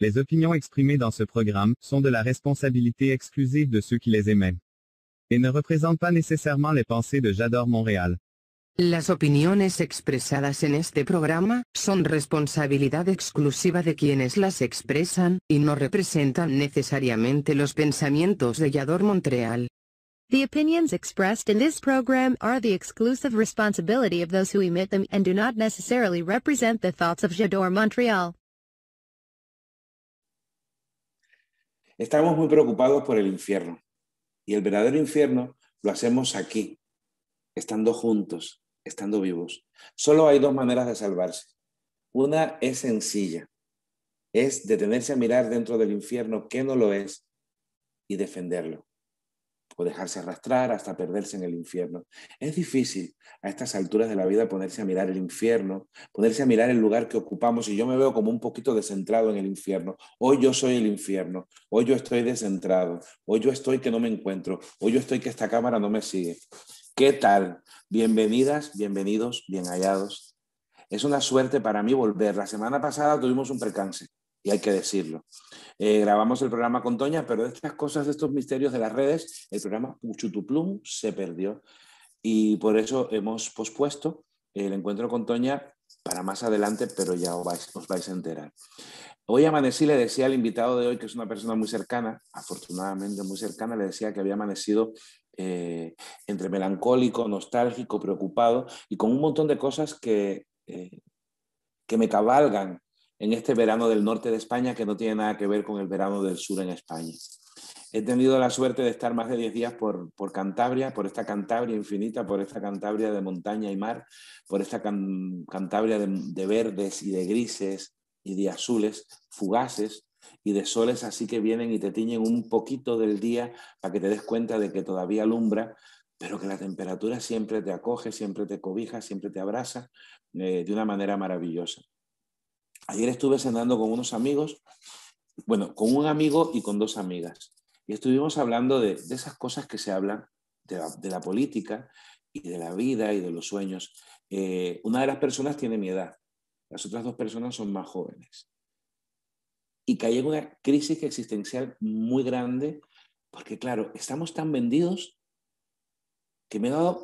Les opinions exprimées dans ce programme sont de la responsabilité exclusive de ceux qui les émettent et ne représentent pas nécessairement les pensées de J'adore Montréal. Las opiniones expresadas en este programa son responsabilidad exclusiva de quienes las expresan y no representan necesariamente los pensamientos de Yador Montreal. The opinions expressed in this program are the exclusive responsibility of those who emit them and do not necessarily represent the thoughts of J'adore Montreal. Estamos muy preocupados por el infierno. Y el verdadero infierno lo hacemos aquí, estando juntos, estando vivos. Solo hay dos maneras de salvarse. Una es sencilla, es detenerse a mirar dentro del infierno que no lo es y defenderlo o dejarse arrastrar hasta perderse en el infierno. Es difícil a estas alturas de la vida ponerse a mirar el infierno, ponerse a mirar el lugar que ocupamos y yo me veo como un poquito descentrado en el infierno. Hoy yo soy el infierno, hoy yo estoy descentrado, hoy yo estoy que no me encuentro, hoy yo estoy que esta cámara no me sigue. ¿Qué tal? Bienvenidas, bienvenidos, bien hallados. Es una suerte para mí volver. La semana pasada tuvimos un percance y hay que decirlo. Eh, grabamos el programa con Toña, pero de estas cosas, de estos misterios de las redes, el programa Puchutuplum se perdió y por eso hemos pospuesto el encuentro con Toña para más adelante, pero ya os vais, a enterar. Hoy amanecí, le decía al invitado de hoy, que es una persona muy cercana, afortunadamente muy cercana, le decía que había amanecido eh, entre melancólico, nostálgico, preocupado y con un montón de cosas que, eh, que me cabalgan en este verano del norte de España que no tiene nada que ver con el verano del sur en España. He tenido la suerte de estar más de 10 días por, por, Cantabria, por esta Cantabria infinita, por esta Cantabria de montaña y mar, por esta Cantabria de, de, verdes y de grises y de azules fugaces y de soles así que vienen y te tiñen un poquito del día para que te des cuenta de que todavía alumbra, pero que la temperatura siempre te acoge, siempre te cobija, siempre te abraza eh, de una manera maravillosa. Ayer estuve cenando con unos amigos, bueno, con un amigo y con dos amigas. Y estuvimos hablando de, esas cosas que se hablan de la, política y de la vida y de los sueños. Eh, una de las personas tiene mi edad, las otras dos personas son más jóvenes. Y caí en una crisis existencial muy grande porque, claro, estamos tan vendidos que me he,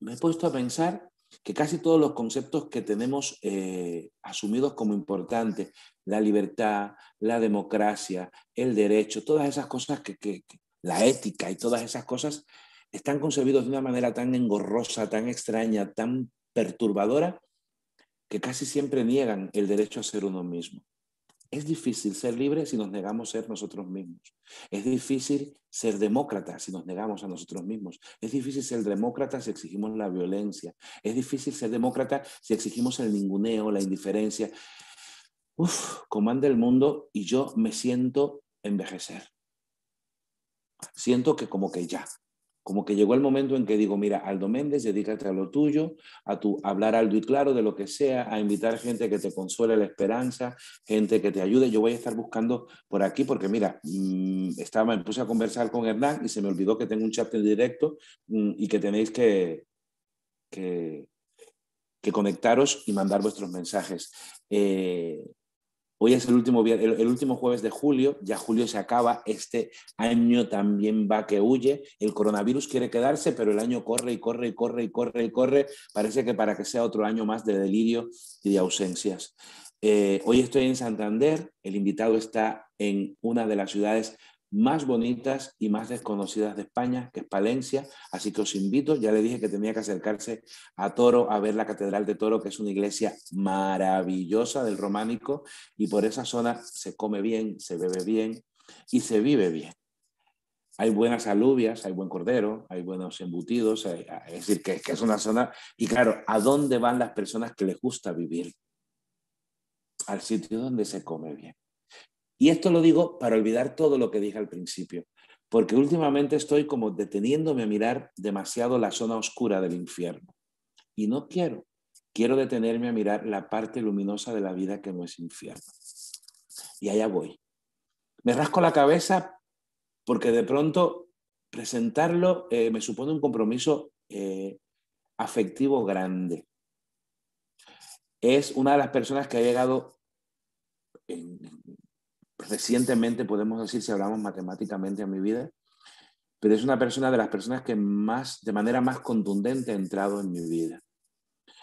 me he puesto a pensar que casi todos los conceptos que tenemos eh, asumidos como importantes, la libertad, la democracia, el derecho, todas esas cosas que, la ética y todas esas cosas están concebidos de una manera tan engorrosa, tan extraña, tan perturbadora, que casi siempre niegan el derecho a ser uno mismo. Es difícil ser libre si nos negamos ser nosotros mismos. Es difícil ser demócrata si nos negamos a nosotros mismos. Es difícil ser demócrata si exigimos la violencia. Es difícil ser demócrata si exigimos el ninguneo, la indiferencia. Uf, comanda el mundo y yo me siento envejecer. Siento que como que ya, como que llegó el momento en que digo, mira, Aldo Méndez, dedícate a lo tuyo, a tu hablar alto y claro de lo que sea, a invitar gente que te consuele la esperanza, gente que te ayude. Yo voy a estar buscando por aquí porque, mira, mm, estaba, me puse a conversar con Hernán y se me olvidó que tengo un chat en directo mm, y que tenéis que, que, conectaros y mandar vuestros mensajes. Eh, Hoy es el último, el, último jueves de julio, ya julio se acaba, este año también va que huye, el coronavirus quiere quedarse, pero el año corre y corre y corre y corre y corre, parece que para que sea otro año más de delirio y de ausencias. Eh, hoy estoy en Santander, el invitado está en una de las ciudades más bonitas y más desconocidas de España, que es Palencia. Así que os invito, ya le dije que tenía que acercarse a Toro a ver la Catedral de Toro, que es una iglesia maravillosa del románico, y por esa zona se come bien, se bebe bien y se vive bien. Hay buenas alubias, hay buen cordero, hay buenos embutidos, es decir, que, que es una zona... Y claro, ¿a dónde van las personas que les gusta vivir? Al sitio donde se come bien. Y esto lo digo para olvidar todo lo que dije al principio, porque últimamente estoy como deteniéndome a mirar demasiado la zona oscura del infierno. Y no quiero, quiero detenerme a mirar la parte luminosa de la vida que no es infierno. Y allá voy. Me rasco la cabeza porque de pronto presentarlo eh, me supone un compromiso eh, afectivo grande. Es una de las personas que ha llegado recientemente, podemos decir, si hablamos matemáticamente en mi vida, pero es una persona de las personas que más, de manera más contundente ha entrado en mi vida.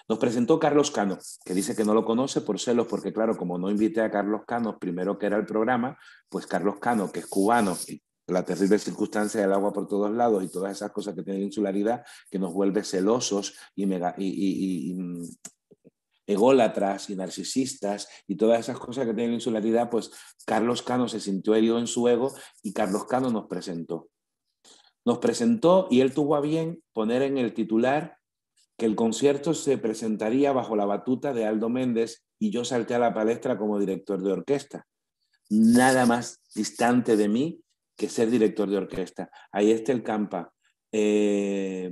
Nos presentó Carlos Cano, que dice que no lo conoce por celos, porque claro, como no invité a Carlos Cano primero que era el programa, pues Carlos Cano, que es cubano, y la terrible circunstancia del agua por todos lados y todas esas cosas que tiene la insularidad, que nos vuelve celosos y, mega, y, y, ególatras y narcisistas y todas esas cosas que tiene la insularidad, pues Carlos Cano se sintió herido en su ego y Carlos Cano nos presentó. Nos presentó y él tuvo a bien poner en el titular que el concierto se presentaría bajo la batuta de Aldo Méndez y yo salté a la palestra como director de orquesta. Nada más distante de mí que ser director de orquesta. Ahí está el Campa. Eh,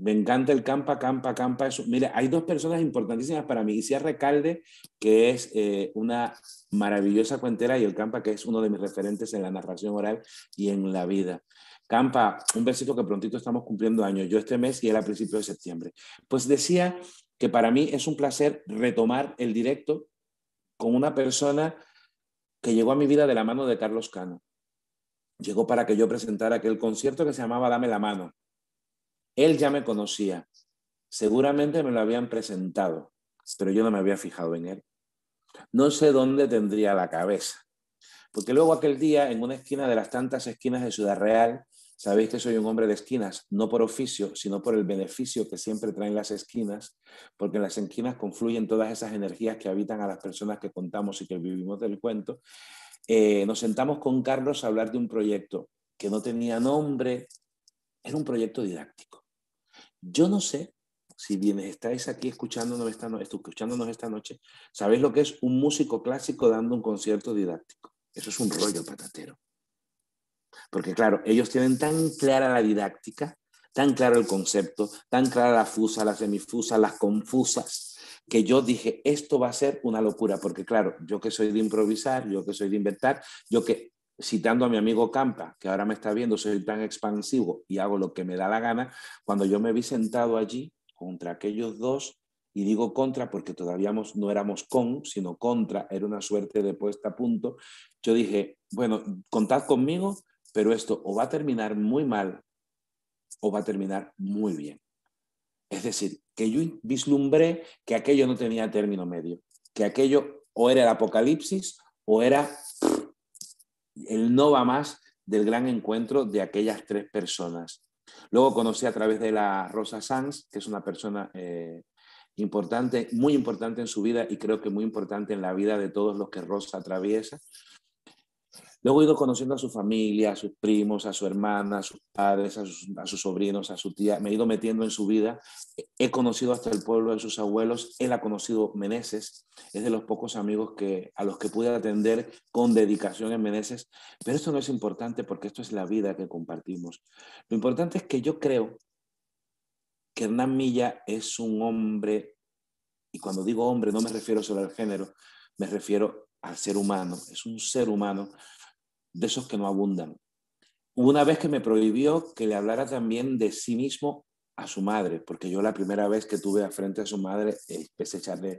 me encanta el Campa, Campa, Campa. Eso. Hay dos personas importantísimas para mí. Isia Recalde, que es eh, una maravillosa cuentera, y el Campa, que es uno de mis referentes en la narración oral y en la vida. Campa, un besito que prontito estamos cumpliendo años, yo este mes y él a principios de septiembre. Pues decía que para mí es un placer retomar el directo con una persona que llegó a mi vida de la mano de Carlos Cano. Llegó para que yo presentara aquel concierto que se llamaba Dame la mano. Él ya me conocía. Seguramente me lo habían presentado, pero yo no me había fijado en él. No sé dónde tendría la cabeza. Porque luego aquel día, en una esquina de las tantas esquinas de Ciudad Real, Sabéis que soy un hombre de esquinas, no por oficio, sino por el beneficio que siempre traen las esquinas, porque en las esquinas confluyen todas esas energías que habitan a las personas que contamos y que vivimos del cuento. Eh, nos sentamos con Carlos a hablar de un proyecto que no tenía nombre, era un proyecto didáctico. Yo no sé si bien estáis aquí escuchándonos esta, no escuchándonos esta noche, sabéis lo que es un músico clásico dando un concierto didáctico. Eso es un rollo patatero. Porque claro, ellos tienen tan clara la didáctica, tan claro el concepto, tan clara la fusa, la semifusa, las confusas, que yo dije, esto va a ser una locura, porque claro, yo que soy de improvisar, yo que soy de inventar, yo que, citando a mi amigo Campa, que ahora me está viendo, soy tan expansivo y hago lo que me da la gana, cuando yo me vi sentado allí contra aquellos dos, y digo contra porque todavía no éramos con, sino contra, era una suerte de puesta a punto, yo dije, bueno, contad conmigo, pero esto o va a terminar muy mal o va a terminar muy bien. Es decir, que yo vislumbré que aquello no tenía término medio, que aquello o era el apocalipsis o era el no va más del gran encuentro de aquellas tres personas. Luego conocí a través de la Rosa Sanz, que es una persona eh, importante, muy importante en su vida y creo que muy importante en la vida de todos los que Rosa atraviesa. Luego he ido conociendo a su familia, a sus primos, a su hermana, a sus padres, a sus, sobrinos, a su tía. Me he ido metiendo en su vida. He conocido hasta el pueblo de sus abuelos. Él ha conocido Meneses. Es de los pocos amigos que, a los que pude atender con dedicación en Meneses. Pero esto no es importante porque esto es la vida que compartimos. Lo importante es que yo creo que Hernán Milla es un hombre, y cuando digo hombre no me refiero solo al género, me refiero al ser humano. Es un ser humano de esos que no abundan. Una vez que me prohibió que le hablara también de sí mismo a su madre, porque yo la primera vez que tuve a frente a su madre empecé a echarle...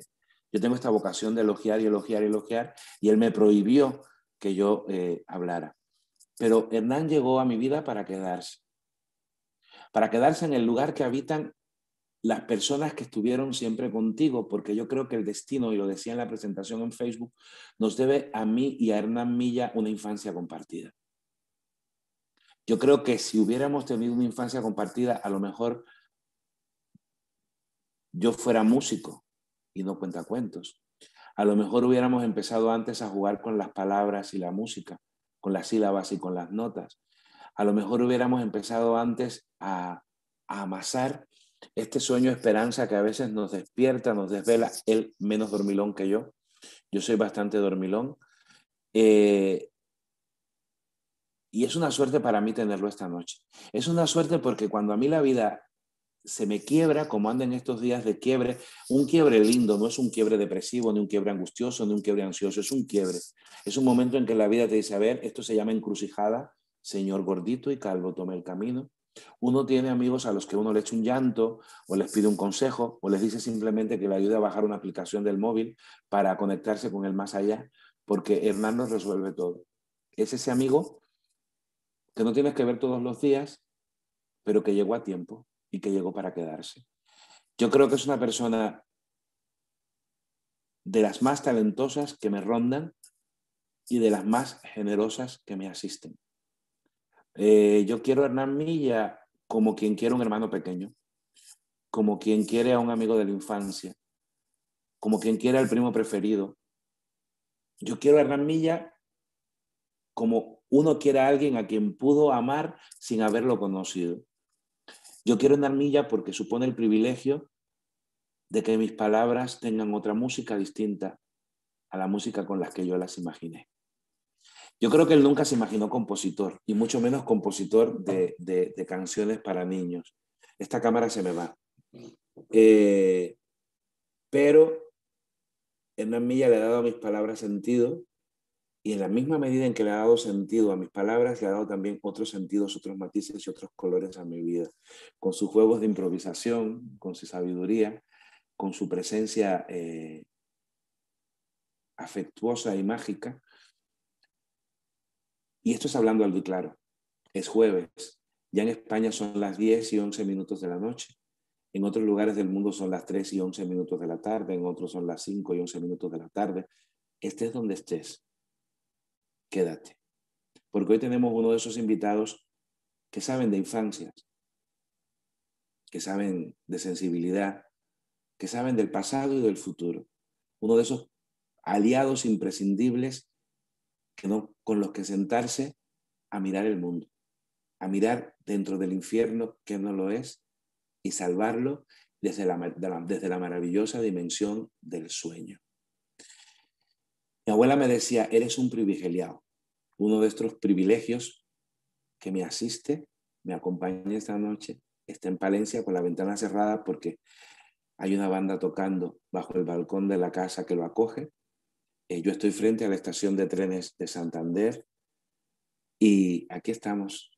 Yo tengo esta vocación de elogiar y elogiar y elogiar, y él me prohibió que yo eh, hablara. Pero Hernán llegó a mi vida para quedarse, para quedarse en el lugar que habitan las personas que estuvieron siempre contigo, porque yo creo que el destino, y lo decía en la presentación en Facebook, nos debe a mí y a Hernán Milla una infancia compartida. Yo creo que si hubiéramos tenido una infancia compartida, a lo mejor yo fuera músico y no cuenta cuentos. A lo mejor hubiéramos empezado antes a jugar con las palabras y la música, con las sílabas y con las notas. A lo mejor hubiéramos empezado antes a, a amasar este sueño esperanza que a veces nos despierta, nos desvela, él menos dormilón que yo, yo soy bastante dormilón, eh, Y es una suerte para mí tenerlo esta noche. Es una suerte porque cuando a mí la vida se me quiebra, como anda estos días de quiebre, un quiebre lindo, no es un quiebre depresivo, ni un quiebre angustioso, ni un quiebre ansioso, es un quiebre. Es un momento en que la vida te dice, a ver, esto se llama encrucijada, señor gordito y calvo, tome el camino. Uno tiene amigos a los que uno le echa un llanto o les pide un consejo o les dice simplemente que le ayude a bajar una aplicación del móvil para conectarse con el más allá, porque Hernán nos resuelve todo. Es ese amigo que no tienes que ver todos los días, pero que llegó a tiempo y que llegó para quedarse. Yo creo que es una persona de las más talentosas que me rondan y de las más generosas que me asisten. Eh, yo quiero a Hernán Milla como quien quiere un hermano pequeño, como quien quiere a un amigo de la infancia, como quien quiere al primo preferido. Yo quiero a Hernán Milla como uno quiere a alguien a quien pudo amar sin haberlo conocido. Yo quiero Hernán Milla porque supone el privilegio de que mis palabras tengan otra música distinta a la música con la que yo las imaginé. Yo creo que él nunca se imaginó compositor, y mucho menos compositor de, canciones para niños. Esta cámara se me va. Eh, pero Hernán Milla le ha dado a mis palabras sentido, y en la misma medida en que le ha dado sentido a mis palabras, le ha dado también otros sentidos, otros matices y otros colores a mi vida. Con sus juegos de improvisación, con su sabiduría, con su presencia eh, afectuosa y mágica, y esto es hablando algo claro. Es jueves. Ya en España son las 10 y 11 minutos de la noche. En otros lugares del mundo son las 3 y 11 minutos de la tarde. En otros son las 5 y 11 minutos de la tarde. Estés donde estés. Quédate. Porque hoy tenemos uno de esos invitados que saben de infancias, que saben de sensibilidad, que saben del pasado y del futuro. Uno de esos aliados imprescindibles con los que sentarse a mirar el mundo, a mirar dentro del infierno que no lo es y salvarlo desde la, desde la maravillosa dimensión del sueño. Mi abuela me decía, eres un privilegiado, uno de estos privilegios que me asiste, me acompaña esta noche, está en Palencia con la ventana cerrada porque hay una banda tocando bajo el balcón de la casa que lo acoge eh, yo estoy frente a la estación de trenes de Santander y aquí estamos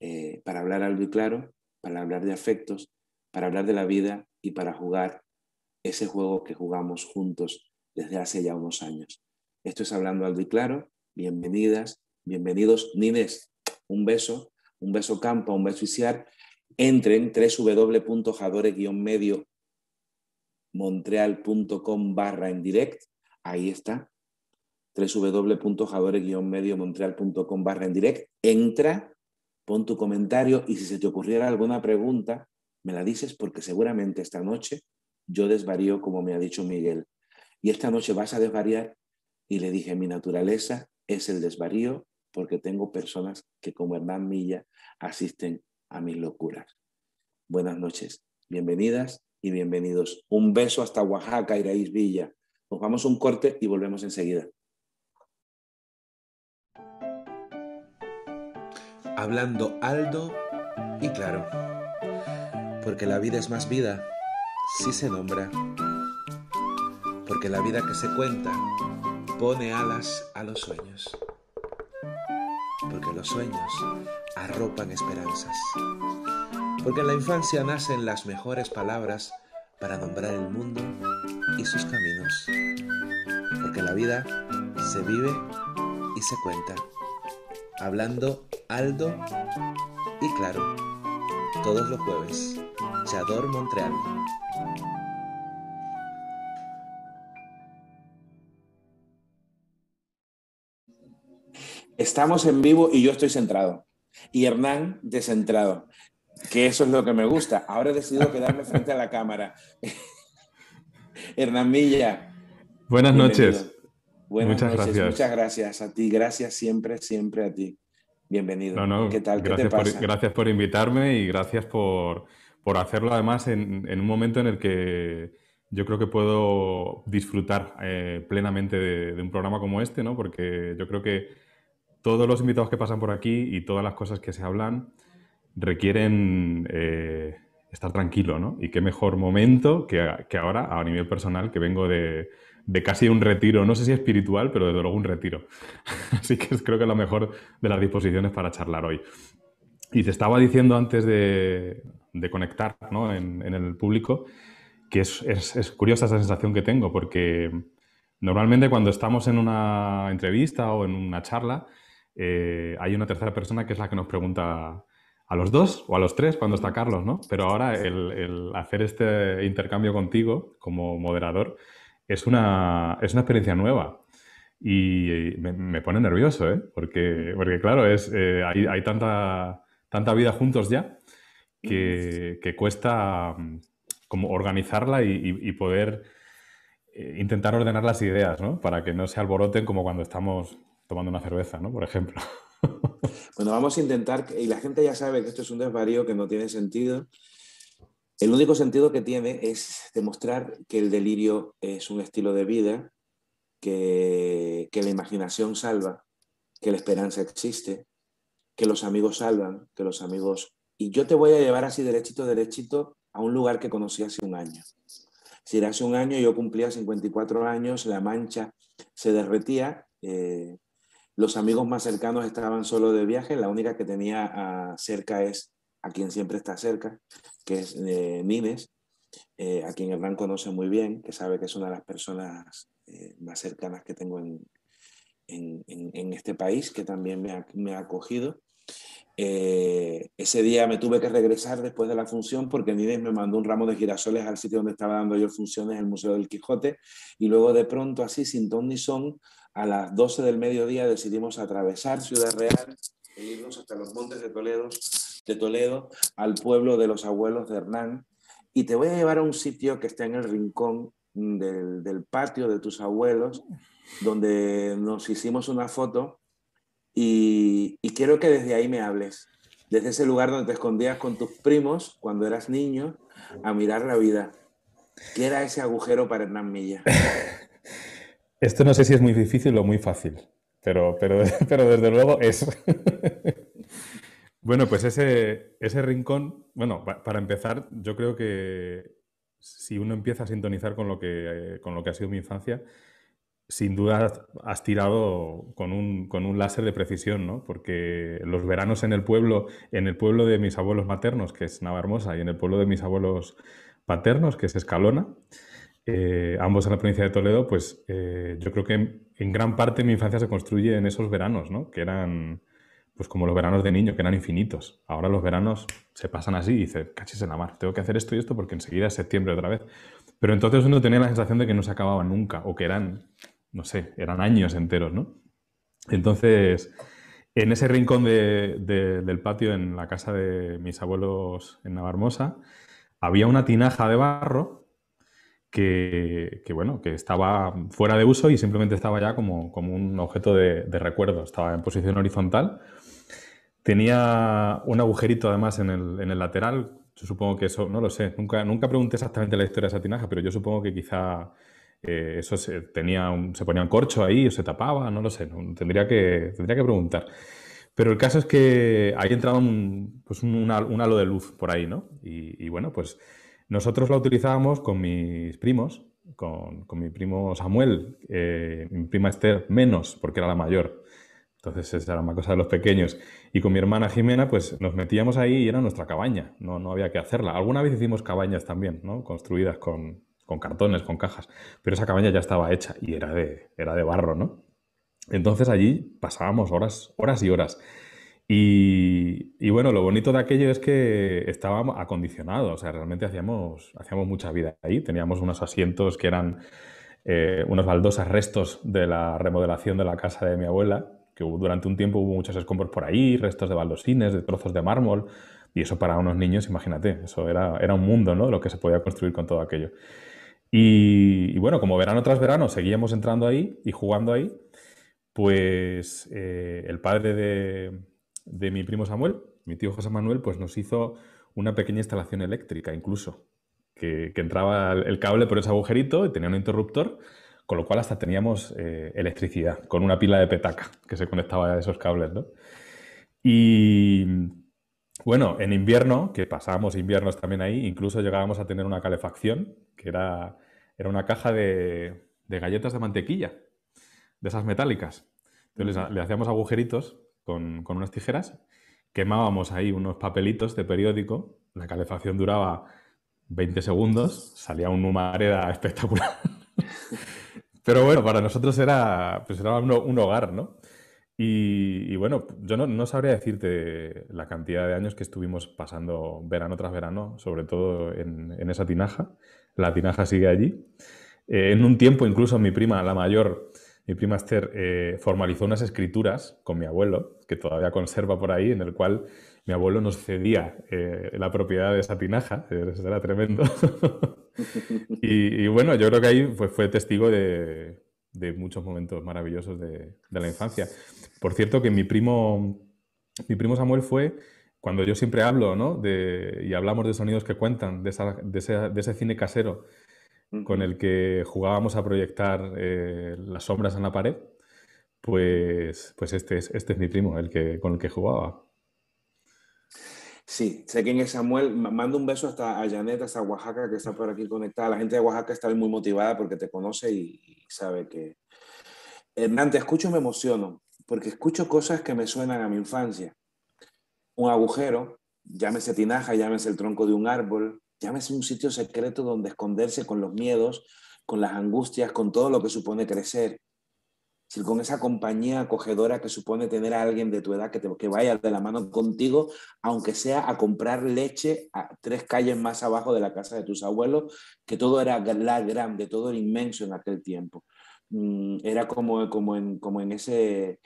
eh, para hablar algo y claro, para hablar de afectos, para hablar de la vida y para jugar ese juego que jugamos juntos desde hace ya unos años. Esto es Hablando Algo y Claro. Bienvenidas, bienvenidos. Nines, un beso, un beso campo, un beso isiar. Entren www.jadore-medio montreal.com barra en direct Ahí está, www.jadore-mediomontreal.com barra en direct. Entra, pon tu comentario y si se te ocurriera alguna pregunta, me la dices porque seguramente esta noche yo desvarío como me ha dicho Miguel. Y esta noche vas a desvariar y le dije, mi naturaleza es el desvarío porque tengo personas que como Hernán Milla asisten a mis locuras. Buenas noches, bienvenidas y bienvenidos. Un beso hasta Oaxaca, Iraís Villa. Nos un corte y volvemos enseguida. Hablando alto y claro, porque la vida es más vida si se nombra, porque la vida que se cuenta pone alas a los sueños, porque los sueños arropan esperanzas, porque en la infancia nacen las mejores palabras para nombrar el mundo y sus caminos. Porque la vida se vive y se cuenta. Hablando alto y claro. Todos los jueves. Chador Montreal. Estamos en vivo y yo estoy centrado. Y Hernán descentrado que eso es lo que me gusta. Ahora he decidido quedarme frente a la cámara. Hernán Milla. Buenas noches. Buenas muchas noches. Gracias. Muchas gracias a ti. Gracias siempre, siempre a ti. Bienvenido. ¿Qué tal? gracias, Por, gracias por invitarme y gracias por, hacerlo además en, un momento en el que yo creo que puedo disfrutar eh, plenamente de, de, un programa como este, ¿no? Porque yo creo que todos los invitados que pasan por aquí y todas las cosas que se hablan requieren eh, estar tranquilo, ¿no? Y qué mejor momento que, ahora, a nivel personal, que vengo de, casi un retiro, no sé si espiritual, pero desde luego un retiro. Así que creo que es lo mejor de las disposiciones para charlar hoy. Y te estaba diciendo antes de, conectar en, el público que es, curiosa esa sensación que tengo, porque normalmente cuando estamos en una entrevista o en una charla, eh, hay una tercera persona que es la que nos pregunta a los dos o a los tres cuando está Carlos, ¿no? Pero ahora el, hacer este intercambio contigo como moderador es una, es una experiencia nueva y me, pone nervioso, ¿eh? Porque, porque claro, es, eh, hay, tanta, tanta vida juntos ya que, cuesta mm, como organizarla y, poder eh, intentar ordenar las ideas, ¿no? Para que no se alboroten como cuando estamos tomando una cerveza, ¿no? Por ejemplo. Bueno, vamos a intentar, y la gente ya sabe que esto es un desvarío que no tiene sentido. El único sentido que tiene es demostrar que el delirio es un estilo de vida, que, que la imaginación salva, que la esperanza existe, que los amigos salvan, que los amigos... Y yo te voy a llevar así derechito, derechito a un lugar que conocí hace un año. Si hace un año yo cumplía 54 años, la mancha se derretía, eh, los amigos más cercanos estaban solo de viaje, la única que tenía ah, cerca es a quien siempre está cerca, que es eh, Nines, eh, a quien Hernán conoce muy bien, que sabe que es una de las personas eh, más cercanas que tengo en, en, este país, que también me ha, acogido. ese día me tuve que regresar después de la función porque Nines me mandó un ramo de girasoles al sitio donde estaba dando yo funciones, el Museo del Quijote, y luego de pronto así, sin ton ni son, a las 12 del mediodía decidimos atravesar Ciudad Real e irnos hasta los montes de Toledo, de Toledo, al pueblo de los abuelos de Hernán. Y te voy a llevar a un sitio que está en el rincón del, patio de tus abuelos, donde nos hicimos una foto y, y, quiero que desde ahí me hables, desde ese lugar donde te escondías con tus primos cuando eras niño a mirar la vida. ¿Qué era ese agujero para Hernán Milla? Esto no sé si es muy difícil o muy fácil, pero, pero, pero desde luego es. bueno, pues ese, ese rincón, bueno, para empezar, yo creo que si uno empieza a sintonizar con lo que, con lo que ha sido mi infancia, sin duda has tirado con un, con un láser de precisión, ¿no? Porque los veranos en el pueblo, en el pueblo de mis abuelos maternos, que es Navarmosa, y en el pueblo de mis abuelos paternos, que es Escalona, eh, ambos en la provincia de Toledo, pues eh, yo creo que en, gran parte mi infancia se construye en esos veranos, ¿no? Que eran, pues como los veranos de niño, que eran infinitos. Ahora los veranos se pasan así y dice, cachis en la mar, tengo que hacer esto y esto porque enseguida es septiembre otra vez. Pero entonces uno tenía la sensación de que no se acababa nunca o que eran, no sé, eran años enteros, ¿no? Entonces, en ese rincón del patio, en la casa de mis abuelos en Navarmosa, había una tinaja de barro que, bueno, que estaba fuera de uso y simplemente estaba ya como, como un objeto de, recuerdo. Estaba en posición horizontal. Tenía un agujerito además en el, en el, lateral. Yo supongo que eso, no lo sé, nunca, nunca pregunté exactamente la historia de esa tinaja, pero yo supongo que quizá eh, eso se, tenía se ponía un corcho ahí o se tapaba, no lo sé, tendría, que, tendría que preguntar. Pero el caso es que ahí entraba un, pues un, halo de luz por ahí, ¿no? Y, y bueno, pues nosotros la utilizábamos con mis primos, con, mi primo Samuel, eh, mi prima Esther menos, porque era la mayor. Entonces esa era una cosa de los pequeños. Y con mi hermana Jimena, pues nos metíamos ahí y era nuestra cabaña, no, no había que hacerla. Alguna vez hicimos cabañas también, ¿no? Construidas con, con cartones, con cajas, pero esa cabaña ya estaba hecha y era de, era de barro, ¿no? Entonces allí pasábamos horas, horas y horas. Y, bueno, lo bonito de aquello es que estábamos acondicionados, o sea, realmente hacíamos, hacíamos mucha vida ahí. Teníamos unos asientos que eran eh, unos baldosas restos de la remodelación de la casa de mi abuela, que durante un tiempo hubo muchos escombros por ahí, restos de baldosines, de trozos de mármol, y eso para unos niños, imagínate, eso era, era un mundo, ¿no? Lo que se podía construir con todo aquello. Y, bueno, como verano tras verano seguíamos entrando ahí y jugando ahí, pues eh, el padre de, de mi primo Samuel, mi tío José Manuel, pues nos hizo una pequeña instalación eléctrica incluso, que, entraba el cable por ese agujerito y tenía un interruptor con lo cual hasta teníamos eh, electricidad con una pila de petaca que se conectaba a esos cables, ¿no? Y bueno, en invierno, que pasábamos inviernos también ahí, incluso llegábamos a tener una calefacción, que era, era una caja de, galletas de mantequilla, de esas metálicas. Entonces le hacíamos agujeritos con, unas tijeras, quemábamos ahí unos papelitos de periódico, la calefacción duraba 20 segundos, salía un humareda espectacular. Pero bueno, para nosotros era, pues era un, hogar, ¿no? Y, bueno, yo no, sabría decirte la cantidad de años que estuvimos pasando verano tras verano, sobre todo en, esa tinaja. La tinaja sigue allí. Eh, en un tiempo, incluso mi prima, la mayor, mi prima Esther, eh, formalizó unas escrituras con mi abuelo, que todavía conserva por ahí, en el cual mi abuelo nos cedía eh, la propiedad de esa tinaja, eso era tremendo. y, bueno, yo creo que ahí fue testigo de, muchos momentos maravillosos de, la infancia. Por cierto, que mi primo, mi primo Samuel fue, cuando yo siempre hablo, ¿no? De, y hablamos de sonidos que cuentan, de, ese, cine casero con el que jugábamos a proyectar eh, las sombras en la pared, pues, pues este, es, este es mi primo, el que, con el que jugaba. Sí, sé quién es Samuel. Mando un beso hasta a Janet, hasta Oaxaca, que está por aquí conectada. La gente de Oaxaca está muy motivada porque te conoce y, sabe que... Hernán, te escucho y me emociono, porque escucho cosas que me suenan a mi infancia. Un agujero, llámese tinaja, llámese el tronco de un árbol, llámese un sitio secreto donde esconderse con los miedos, con las angustias, con todo lo que supone crecer con esa compañía acogedora que supone tener a alguien de tu edad que, te, que vaya de la mano contigo, aunque sea a comprar leche a tres calles más abajo de la casa de tus abuelos, que todo era la grande, todo era inmenso en aquel tiempo. Mm, era como, como, en, como en ese,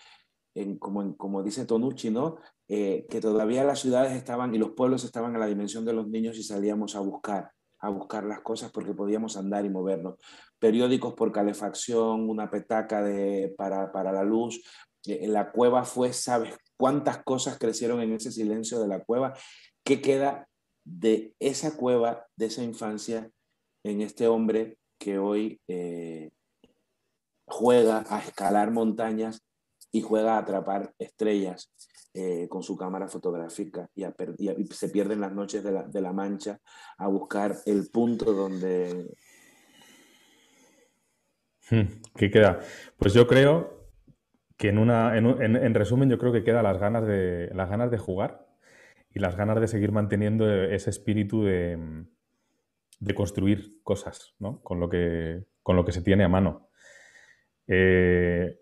como, como dice Tonucci, ¿no? Eh, que todavía las ciudades estaban y los pueblos estaban a la dimensión de los niños y salíamos a buscar a buscar las cosas porque podíamos andar y movernos. Periódicos por calefacción, una petaca de, para, para la luz. En la cueva fue, ¿sabes cuántas cosas crecieron en ese silencio de la cueva? ¿Qué queda de esa cueva, de esa infancia, en este hombre que hoy eh, juega a escalar montañas y juega a atrapar estrellas? Eh, con su cámara fotográfica y, se pierden las noches de la, de la, Mancha a buscar el punto donde... Hmm, ¿Qué queda? Pues yo creo que en, una, en, en, resumen yo creo que queda las ganas, de, las ganas de jugar y las ganas de seguir manteniendo ese espíritu de, de construir cosas ¿no? con, lo que, con lo que se tiene a mano. Eh,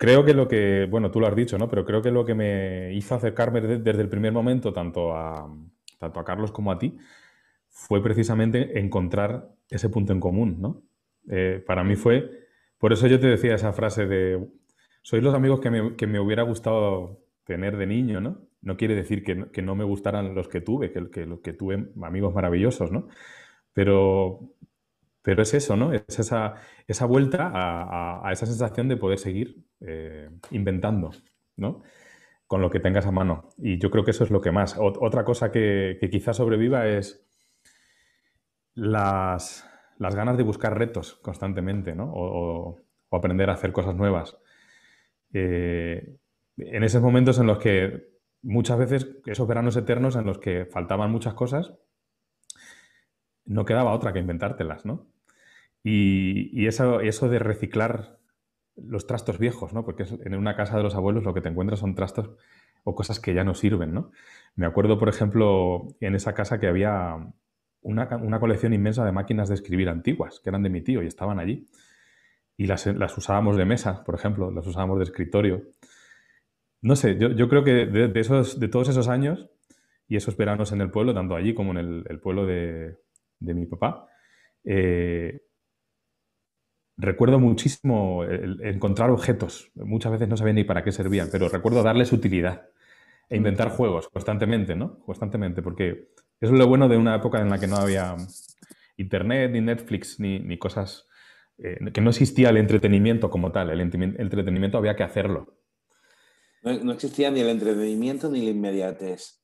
Creo que lo que, bueno, tú lo has dicho, ¿no? Pero creo que lo que me hizo acercarme desde el primer momento, tanto a, tanto a Carlos como a ti, fue precisamente encontrar ese punto en común, ¿no? Eh, para mí fue, por eso yo te decía esa frase de, sois los amigos que me, que me hubiera gustado tener de niño, ¿no? No quiere decir que, que no me gustaran los que tuve, que, que, que tuve amigos maravillosos, ¿no? Pero pero es eso, ¿no? Es esa, vuelta a, esa sensación de poder seguir eh, inventando, ¿no? Con lo que tengas a mano. Y yo creo que eso es lo que más. otra cosa que, quizás sobreviva es las, ganas de buscar retos constantemente, ¿no? O, aprender a hacer cosas nuevas. Eh, en esos momentos en los que muchas veces, esos veranos eternos en los que faltaban muchas cosas, no quedaba otra que inventártelas, ¿no? Y, eso, de reciclar los trastos viejos, ¿no? Porque en una casa de los abuelos lo que te encuentras son trastos o cosas que ya no sirven, ¿no? Me acuerdo, por ejemplo, en esa casa que había una, colección inmensa de máquinas de escribir antiguas, que eran de mi tío y estaban allí. Y las, usábamos de mesa, por ejemplo, las usábamos de escritorio. No sé, yo, creo que de, esos, de todos esos años y esos veranos en el pueblo, tanto allí como en el pueblo de, de mi papá, eh, recuerdo muchísimo encontrar objetos. Muchas veces no sabía ni para qué servían, pero recuerdo darles utilidad e inventar juegos constantemente, ¿no? Constantemente, porque eso es lo bueno de una época en la que no había internet, ni Netflix, ni, cosas... Eh, que no existía el entretenimiento como tal. El entretenimiento había que hacerlo. no existía ni el entretenimiento ni la inmediatez.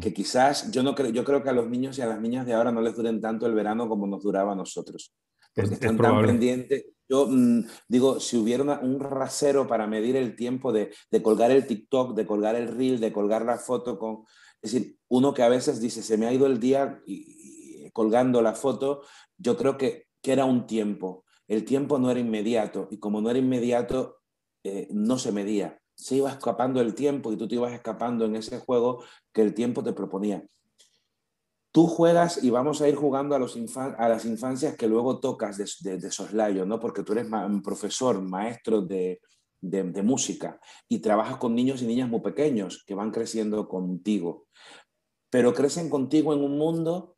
Que quizás, yo, no creo, yo creo que a los niños y a las niñas de ahora no les duren tanto el verano como nos duraba a nosotros. Porque Es- es están tan pendientes. Yo mm, digo, si hubiera una- un rasero para medir el tiempo de, de colgar el TikTok, de colgar el reel, de colgar la foto con... Es decir, uno que a veces dice, se me ha ido el día y- y colgando la foto, yo creo que, que era un tiempo. El tiempo no era inmediato y como no era inmediato, eh, no se medía. Se iba escapando el tiempo y tú te ibas escapando en ese juego que el tiempo te proponía. Tú juegas y vamos a ir jugando a, los a las infancias que luego tocas de, de- de soslayo, ¿no? Porque tú eres ma- profesor, maestro de, de- de música y trabajas con niños y niñas muy pequeños que van creciendo contigo. Pero crecen contigo en un mundo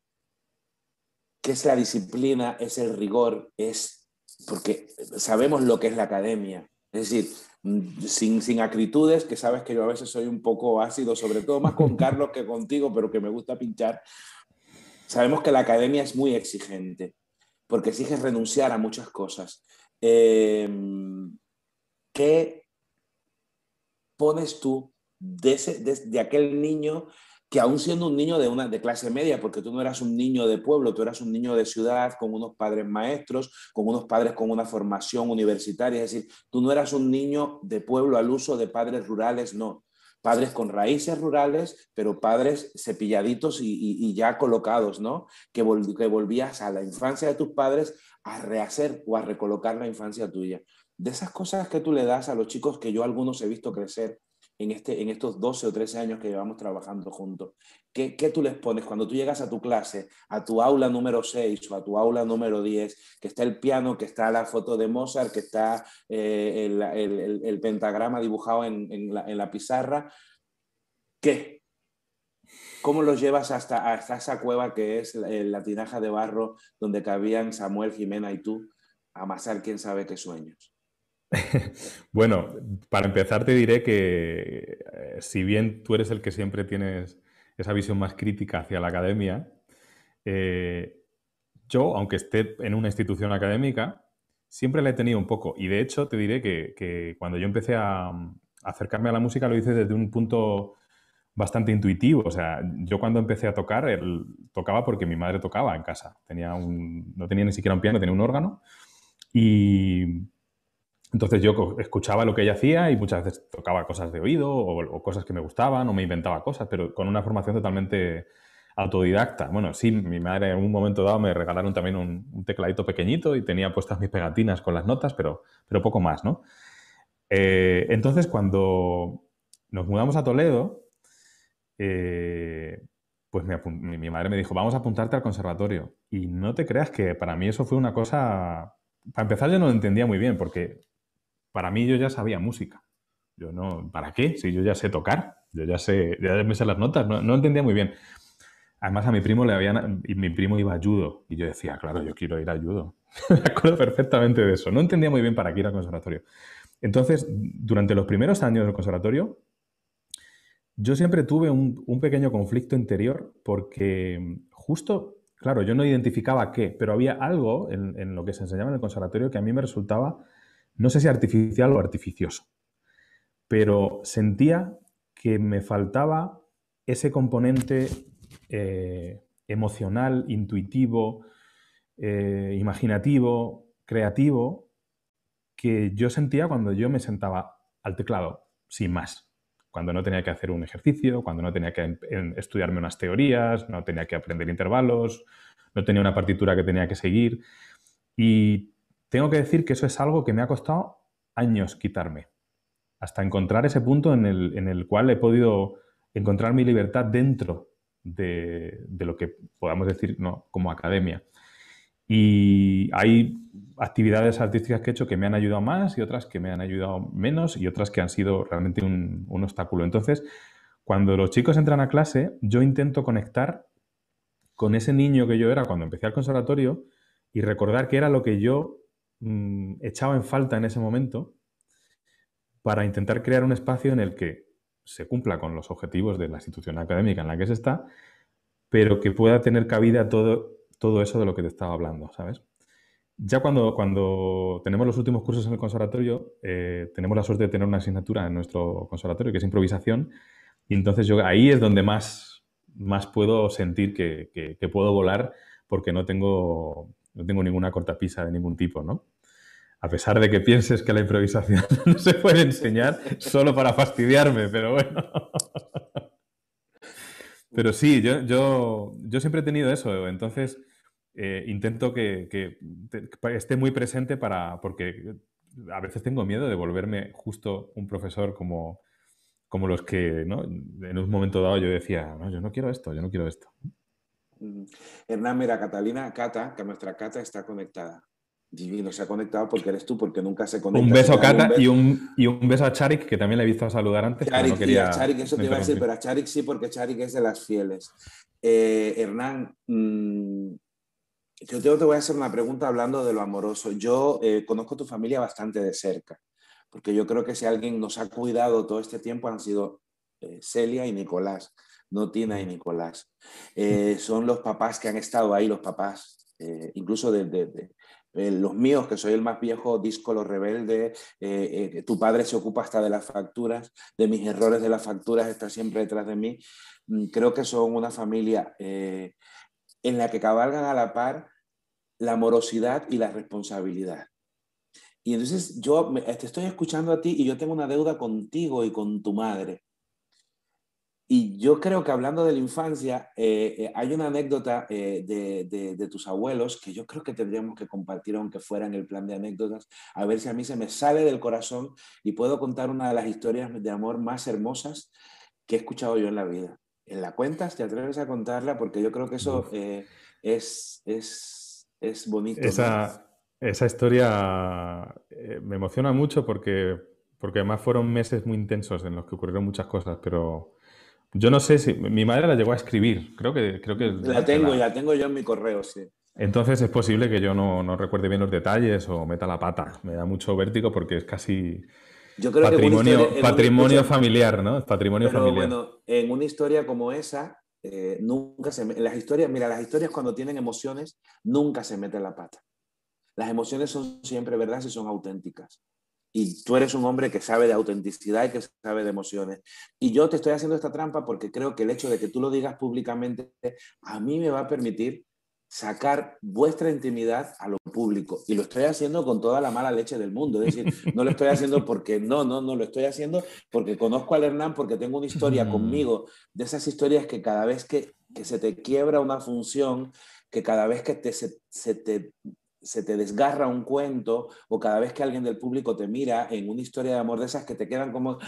que es la disciplina, es el rigor, es porque sabemos lo que es la academia. Es decir, sin, sin acritudes, que sabes que yo a veces soy un poco ácido, sobre todo más con Carlos que contigo, pero que me gusta pinchar. Sabemos que la academia es muy exigente, porque exige renunciar a muchas cosas. Eh, ¿Qué pones tú de, ese, de, aquel niño que aún siendo un niño de, una, de clase media, porque tú no eras un niño de pueblo, tú eras un niño de ciudad con unos padres maestros, con unos padres con una formación universitaria, es decir, tú no eras un niño de pueblo al uso de padres rurales, no. Padres con raíces rurales, pero padres cepilladitos y, ya colocados, ¿no? Que, vol que volvías a la infancia de tus padres a rehacer o a recolocar la infancia tuya. De esas cosas que tú le das a los chicos que yo algunos he visto crecer en, este, en estos 12 o 13 años que llevamos trabajando juntos. ¿Qué, ¿Qué, tú les pones cuando tú llegas a tu clase, a tu aula número 6 o a tu aula número 10, que está el piano, que está la foto de Mozart, que está eh, el, pentagrama dibujado en, la, pizarra? ¿Qué? ¿Cómo los llevas hasta, hasta esa cueva que es la, la tinaja de barro donde cabían Samuel, Jimena y tú a amasar quién sabe qué sueños? bueno, para empezar te diré que eh, si bien tú eres el que siempre tienes esa visión más crítica hacia la academia, eh, yo, aunque esté en una institución académica, siempre la he tenido un poco. Y de hecho te diré que, cuando yo empecé a, a, acercarme a la música lo hice desde un punto bastante intuitivo. O sea, yo cuando empecé a tocar, tocaba porque mi madre tocaba en casa. Tenía un, no tenía ni siquiera un piano, tenía un órgano. Y entonces yo escuchaba lo que ella hacía y muchas veces tocaba cosas de oído o, o, cosas que me gustaban o me inventaba cosas, pero con una formación totalmente autodidacta. Bueno, sí, mi madre en un momento dado me regalaron también un, un tecladito pequeñito y tenía puestas mis pegatinas con las notas, pero, pero poco más, ¿no? Eh, entonces, cuando nos mudamos a Toledo, eh, pues mi, mi madre me dijo, vamos a apuntarte al conservatorio. Y no te creas que para mí eso fue una cosa... Para empezar, yo no lo entendía muy bien, porque para mí yo ya sabía música. Yo no, ¿para qué? Si yo ya sé tocar, yo ya sé, ya me sé las notas, no, entendía muy bien. Además a mi primo le habían, y mi primo iba a judo, y yo decía, claro, yo quiero ir a judo. me acuerdo perfectamente de eso. No entendía muy bien para qué ir al conservatorio. Entonces, durante los primeros años del conservatorio, yo siempre tuve un, pequeño conflicto interior porque justo, claro, yo no identificaba qué, pero había algo en lo que se enseñaba en el conservatorio que a mí me resultaba no sé si artificial o artificioso, pero sentía que me faltaba ese componente eh, emocional, intuitivo, eh, imaginativo, creativo, que yo sentía cuando yo me sentaba al teclado, sin más. Cuando no tenía que hacer un ejercicio, cuando no tenía que estudiarme unas teorías, no tenía que aprender intervalos, no tenía una partitura que tenía que seguir. Y tengo que decir que eso es algo que me ha costado años quitarme, hasta encontrar ese punto en el, en el cual he podido encontrar mi libertad dentro de, de, lo que podamos decir ¿no? como academia. Y hay actividades artísticas que he hecho que me han ayudado más y otras que me han ayudado menos y otras que han sido realmente un, un obstáculo. Entonces, cuando los chicos entran a clase, yo intento conectar con ese niño que yo era cuando empecé al conservatorio y recordar que era lo que yo mmm, echaba en falta en ese momento para intentar crear un espacio en el que se cumpla con los objetivos de la institución académica en la que se está, pero que pueda tener cabida todo, todo eso de lo que te estaba hablando, ¿sabes? Ya cuando, cuando tenemos los últimos cursos en el conservatorio, eh, tenemos la suerte de tener una asignatura en nuestro conservatorio que es improvisación, y entonces yo ahí es donde más, más puedo sentir que, que, que puedo volar porque no tengo no tengo ninguna cortapisa de ningún tipo, ¿no? A pesar de que pienses que la improvisación no se puede enseñar solo para fastidiarme, pero bueno. Pero sí, yo, yo, yo siempre he tenido eso, entonces eh, intento que, que, esté muy presente para, porque a veces tengo miedo de volverme justo un profesor como, como los que ¿no? en un momento dado yo decía, no, yo no quiero esto, yo no quiero esto. Mm. Hernán, mira, Catalina, Cata, que nuestra Cata está conectada. Divino, se ha conectado porque eres tú, porque nunca se conecta. Un beso a Cata Y, un, y un beso a Charik, que también le he visto saludar antes. Charik, quería Charik, eso te iba a decir, pero a Charik sí, porque Charik es de las fieles. Eh, Hernán, mm, yo te, voy a hacer una pregunta hablando de lo amoroso. Yo eh, conozco tu familia bastante de cerca, porque yo creo que si alguien nos ha cuidado todo este tiempo han sido eh, Celia y Nicolás no Tina y Nicolás. Son los papás que han estado ahí, los papás, incluso de, los míos, que soy el más viejo, disco Los Rebeldes, eh, tu padre se ocupa hasta de las facturas, de mis errores de las facturas, está siempre detrás de mí. Mm, creo que son una familia en la que cabalgan a la par la amorosidad y la responsabilidad. Y entonces yo te estoy escuchando a ti y yo tengo una deuda contigo y con tu madre. Y yo creo que hablando de la infancia, eh, eh, hay una anécdota eh, de, de, tus abuelos que yo creo que tendríamos que compartir, aunque fuera en el plan de anécdotas, a ver si a mí se me sale del corazón y puedo contar una de las historias de amor más hermosas que he escuchado yo en la vida. ¿En la cuentas? ¿Te atreves a contarla? Porque yo creo que eso es, es, es, bonito. Esa, esa historia me emociona mucho porque, porque además fueron meses muy intensos en los que ocurrieron muchas cosas, pero yo no sé si mi madre la llegó a escribir, creo que... Creo que la tengo, la... tengo yo en mi correo, sí. Entonces es posible que yo no, no, recuerde bien los detalles o meta la pata. Me da mucho vértigo porque es casi yo creo patrimonio, que patrimonio familiar, ¿no? patrimonio pero, familiar. Bueno, en una historia como esa, eh, nunca se las historias, mira, las historias cuando tienen emociones, nunca se mete la pata. Las emociones son siempre verdad si son auténticas y tú eres un hombre que sabe de autenticidad y que sabe de emociones. Y yo te estoy haciendo esta trampa porque creo que el hecho de que tú lo digas públicamente a mí me va a permitir sacar vuestra intimidad a lo público. Y lo estoy haciendo con toda la mala leche del mundo. Es decir, no lo estoy haciendo porque no, no, no, lo estoy haciendo porque conozco al Hernán, porque tengo una historia conmigo, de esas historias que cada vez que, que se te quiebra una función, que cada vez que te, se, se te se te desgarra un cuento o cada vez que alguien del público te mira en una historia de amor de esas que te quedan como...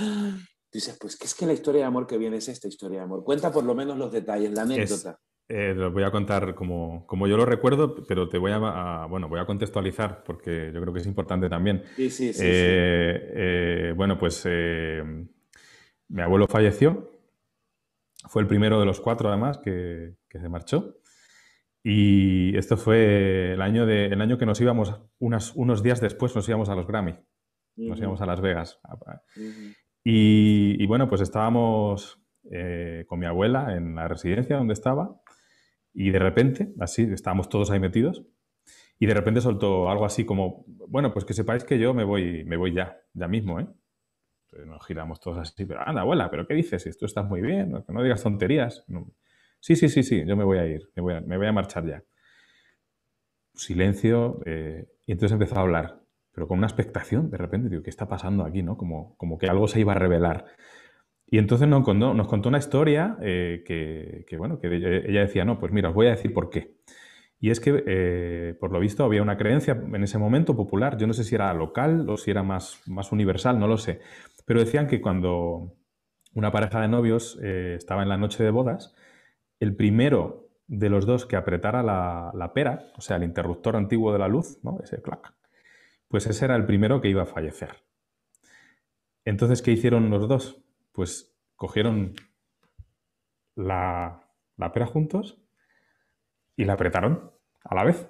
Dices, pues, ¿qué es que la historia de amor que viene es esta historia de amor? Cuenta por lo menos los detalles, la anécdota. Eh, lo voy a contar como, como, yo lo recuerdo, pero te voy a, bueno, voy a contextualizar porque yo creo que es importante también. Sí, sí, sí. Eh, eh, bueno, pues mi abuelo falleció. Fue el primero de los cuatro, además, que, que se marchó. Y esto fue el año, de, el año que nos íbamos, unos días después nos íbamos a los Grammy, nos íbamos a Las Vegas. y, bueno, pues estábamos eh, con mi abuela en la residencia donde estaba y de repente, así, estábamos todos ahí metidos y de repente soltó algo así como, bueno, pues que sepáis que yo me voy, me voy ya, ya mismo, ¿eh? nos giramos todos así, pero anda, abuela, ¿pero qué dices? Esto estás muy bien, no, no digas tonterías. Sí, sí, sí, sí, yo me voy a ir, me voy a, marchar ya. Silencio, eh, y entonces empezó a hablar, pero con una expectación, de repente, digo, ¿qué está pasando aquí? ¿no? Como, como que algo se iba a revelar. Y entonces nos contó, nos contó una historia eh, que, bueno, que ella decía, no, pues mira, os voy a decir por qué. Y es que, eh, por lo visto, había una creencia en ese momento popular, yo no sé si era local o si era más, más universal, no lo sé, pero decían que cuando una pareja de novios estaba en la noche de bodas, el primero de los dos que apretara la, pera, o sea, el interruptor antiguo de la luz, ¿no? ese clac, pues ese era el primero que iba a fallecer. Entonces, ¿qué hicieron los dos? Pues cogieron la, pera juntos y la apretaron a la vez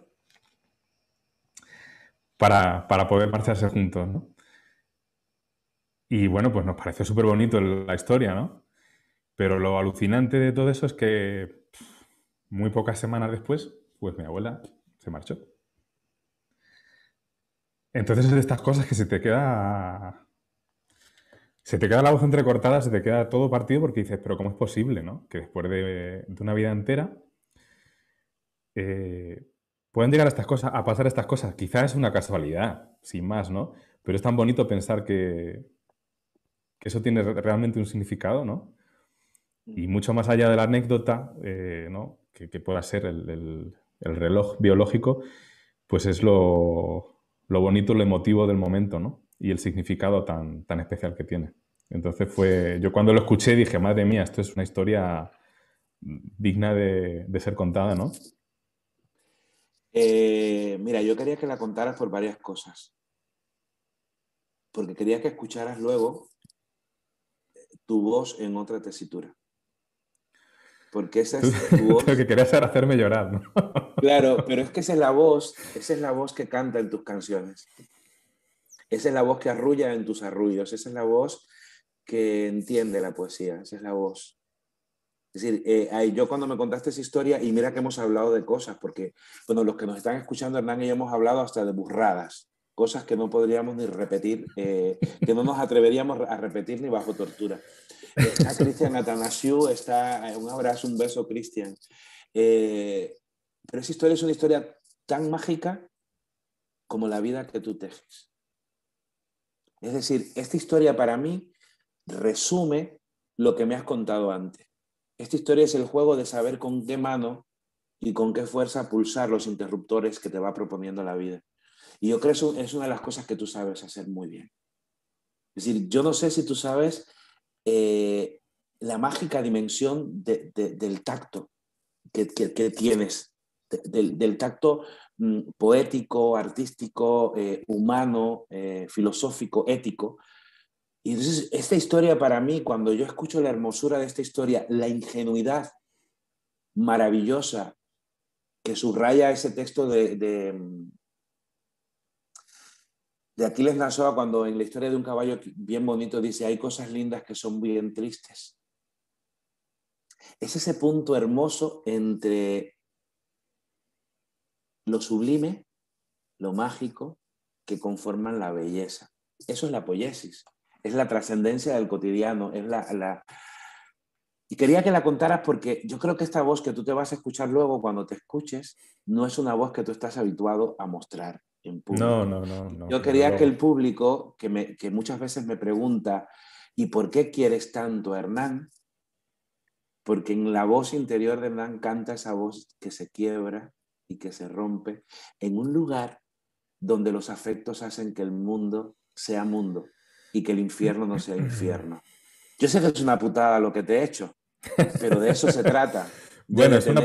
para, para poder marcharse juntos, ¿no? Y bueno, pues nos pareció súper bonito la historia, ¿no? Pero lo alucinante de todo eso es que muy pocas semanas después, pues mi abuela se marchó. Entonces es de estas cosas que se te queda. Se te queda la voz entrecortada, se te queda todo partido porque dices, pero ¿cómo es posible, no? Que después de, una vida entera, eh, pueden llegar a estas cosas, a pasar estas cosas. Quizás es una casualidad, sin más, ¿no? Pero es tan bonito pensar que eso tiene realmente un significado, ¿no? Y mucho más allá de la anécdota, eh, ¿no? que, pueda ser el, reloj biológico, pues es lo, lo, bonito, lo emotivo del momento, ¿no? Y el significado tan, tan especial que tiene. Entonces fue, yo cuando lo escuché dije, madre mía, esto es una historia digna de, de ser contada, ¿no? Eh, mira, yo quería que la contaras por varias cosas. Porque quería que escucharas luego tu voz en otra tesitura. Porque esa es tu voz. Lo que querías era hacerme llorar, ¿no? claro, pero es que esa es la voz, esa es la voz que canta en tus canciones. Esa es la voz que arrulla en tus arrullos, esa es la voz que entiende la poesía, esa es la voz. Es decir, eh, yo cuando me contaste esa historia, y mira que hemos hablado de cosas, porque, bueno, los que nos están escuchando, Hernán y yo hemos hablado hasta de burradas, cosas que no podríamos ni repetir, eh, que no nos atreveríamos a repetir ni bajo tortura. Está Cristian Atanasiu, está, eh, un abrazo, un beso, Cristian. pero esa historia es una historia tan mágica como la vida que tú tejes. Es decir, esta historia para mí resume lo que me has contado antes. Esta historia es el juego de saber con qué mano y con qué fuerza pulsar los interruptores que te va proponiendo la vida. Y yo creo que es una de las cosas que tú sabes hacer muy bien. Es decir, yo no sé si tú sabes eh, la mágica dimensión del tacto que, tienes, del, tacto mm, poético, artístico, eh, humano, eh, filosófico, ético, y entonces, esta historia para mí, cuando yo escucho la hermosura de esta historia, la ingenuidad maravillosa que subraya ese texto de, de, Aquiles Nasoa, cuando en la historia de un caballo bien bonito dice, hay cosas lindas que son bien tristes. Es ese punto hermoso entre lo sublime, lo mágico, que conforman la belleza. Eso es la poiesis es la trascendencia del cotidiano, es la, Y quería que la contaras porque yo creo que esta voz que tú te vas a escuchar luego cuando te escuches, no es una voz que tú estás habituado a mostrar en público. No, no, no. yo quería que el público, que, me, que muchas veces me pregunta, ¿y por qué quieres tanto a Hernán? Porque en la voz interior de Hernán canta esa voz que se quiebra y que se rompe en un lugar donde los afectos hacen que el mundo sea mundo y que el infierno no sea infierno. Yo sé que es una putada lo que te he hecho, pero de eso se trata. bueno, es una,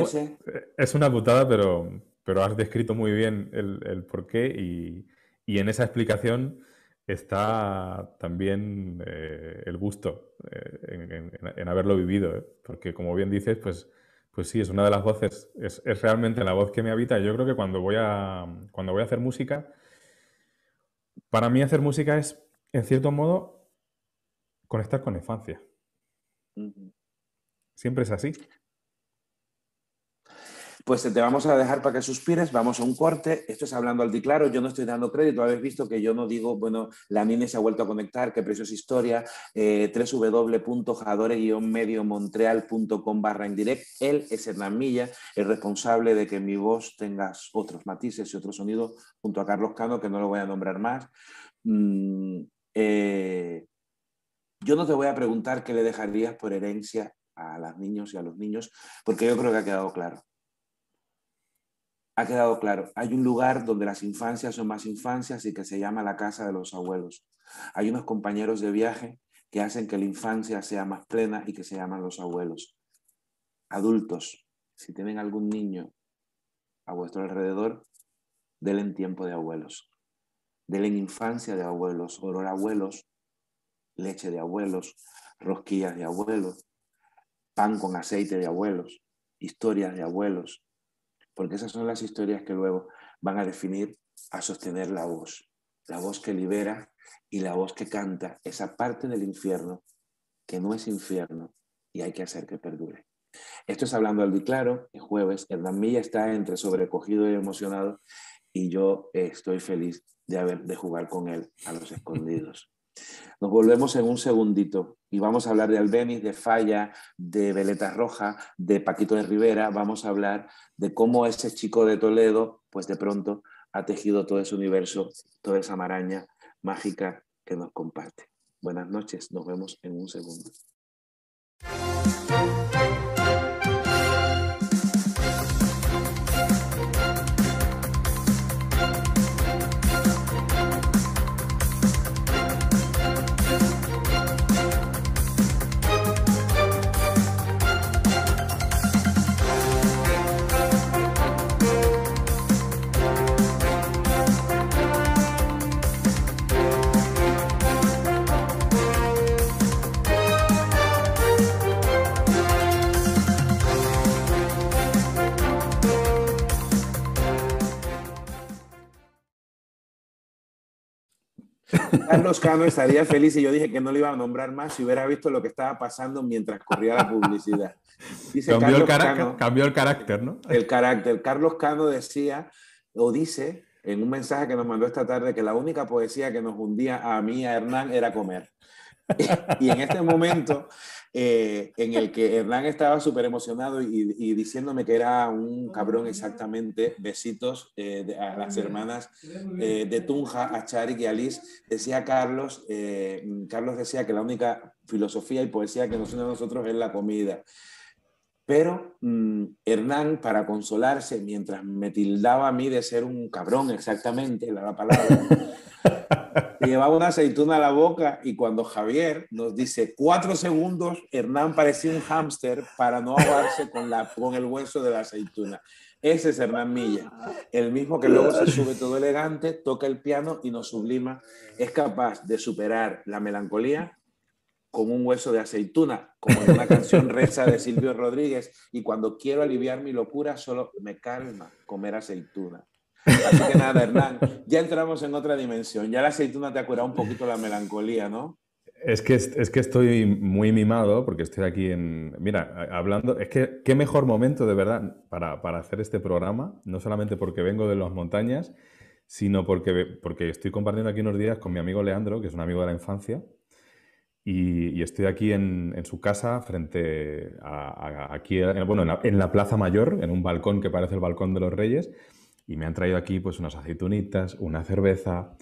es una, putada, pero, pero has descrito muy bien el, el porqué y, y, en esa explicación está también eh, el gusto eh, en, haberlo vivido, ¿eh? porque como bien dices, pues, pues sí, es una de las voces, es, es, realmente la voz que me habita. Yo creo que cuando voy a, cuando voy a hacer música, para mí hacer música es en cierto modo, conectar con la infancia. Siempre es así. Pues te vamos a dejar para que suspires, vamos a un corte. Esto es hablando al claro, yo no estoy dando crédito. Habéis visto que yo no digo, bueno, la Nine se ha vuelto a conectar, qué preciosa historia. Eh, www.jadore-mediomontreal.com barra en direct. Él es Hernán Milla, el responsable de que mi voz tenga otros matices y otro sonido, junto a Carlos Cano, que no lo voy a nombrar más. Mm, eh, yo no te voy a preguntar qué le dejarías por herencia a los niños y a los niños, porque yo creo que ha quedado claro. Ha quedado claro. Hay un lugar donde las infancias son más infancias y que se llama la casa de los abuelos. Hay unos compañeros de viaje que hacen que la infancia sea más plena y que se llaman los abuelos. Adultos, si tienen algún niño a vuestro alrededor, denle tiempo de abuelos de la infancia de abuelos, olor abuelos, leche de abuelos, rosquillas de abuelos, pan con aceite de abuelos, historias de abuelos, porque esas son las historias que luego van a definir, a sostener la voz, la voz que libera y la voz que canta esa parte del infierno que no es infierno y hay que hacer que perdure. Esto es Hablando al Claro, el jueves, Hernán Milla está entre sobrecogido y emocionado y yo estoy feliz de, haber, de jugar con él a los escondidos. Nos volvemos en un segundito y vamos a hablar de Albeniz, de Falla, de Veleta Roja, de Paquito de Rivera. Vamos a hablar de cómo ese chico de Toledo, pues de pronto ha tejido todo ese universo, toda esa maraña mágica que nos comparte. Buenas noches, nos vemos en un segundo. Carlos Cano estaría feliz y yo dije que no le iba a nombrar más si hubiera visto lo que estaba pasando mientras corría la publicidad. cambió, el cambió, el carácter, ¿no? El carácter. Carlos Cano decía o dice en un mensaje que nos mandó esta tarde que la única poesía que nos hundía a mí y a Hernán era comer. y en este momento eh, en el que Hernán estaba súper emocionado y, diciéndome que era un cabrón exactamente, besitos eh, a las hermanas eh, de Tunja, a Charik y a Liz, decía Carlos, Carlos decía que la única filosofía y poesía que nos une a nosotros es la comida. Pero mm, Hernán, para consolarse, mientras me tildaba a mí de ser un cabrón, exactamente, la palabra, llevaba una aceituna a la boca y cuando Javier nos dice cuatro segundos, Hernán parecía un hámster para no ahogarse con, la, con el hueso de la aceituna. Ese es Hernán Milla, el mismo que luego se sube todo elegante, toca el piano y nos sublima. Es capaz de superar la melancolía con un hueso de aceituna, como en una canción reza de Silvio Rodríguez. Y cuando quiero aliviar mi locura, solo me calma comer aceituna. Así que nada, Hernán, ya entramos en otra dimensión. Ya la aceituna te ha curado un poquito la melancolía, ¿no? Es que, es que estoy muy mimado porque estoy aquí en... Mira, hablando... Es que qué mejor momento de verdad para, para hacer este programa, no solamente porque vengo de las montañas, sino porque, porque estoy compartiendo aquí unos días con mi amigo Leandro, que es un amigo de la infancia, y, estoy aquí en, en, su casa, frente a, aquí, bueno, en la, en la, Plaza Mayor, en un balcón que parece el balcón de los Reyes, y me han traído aquí pues unas aceitunitas, una cerveza.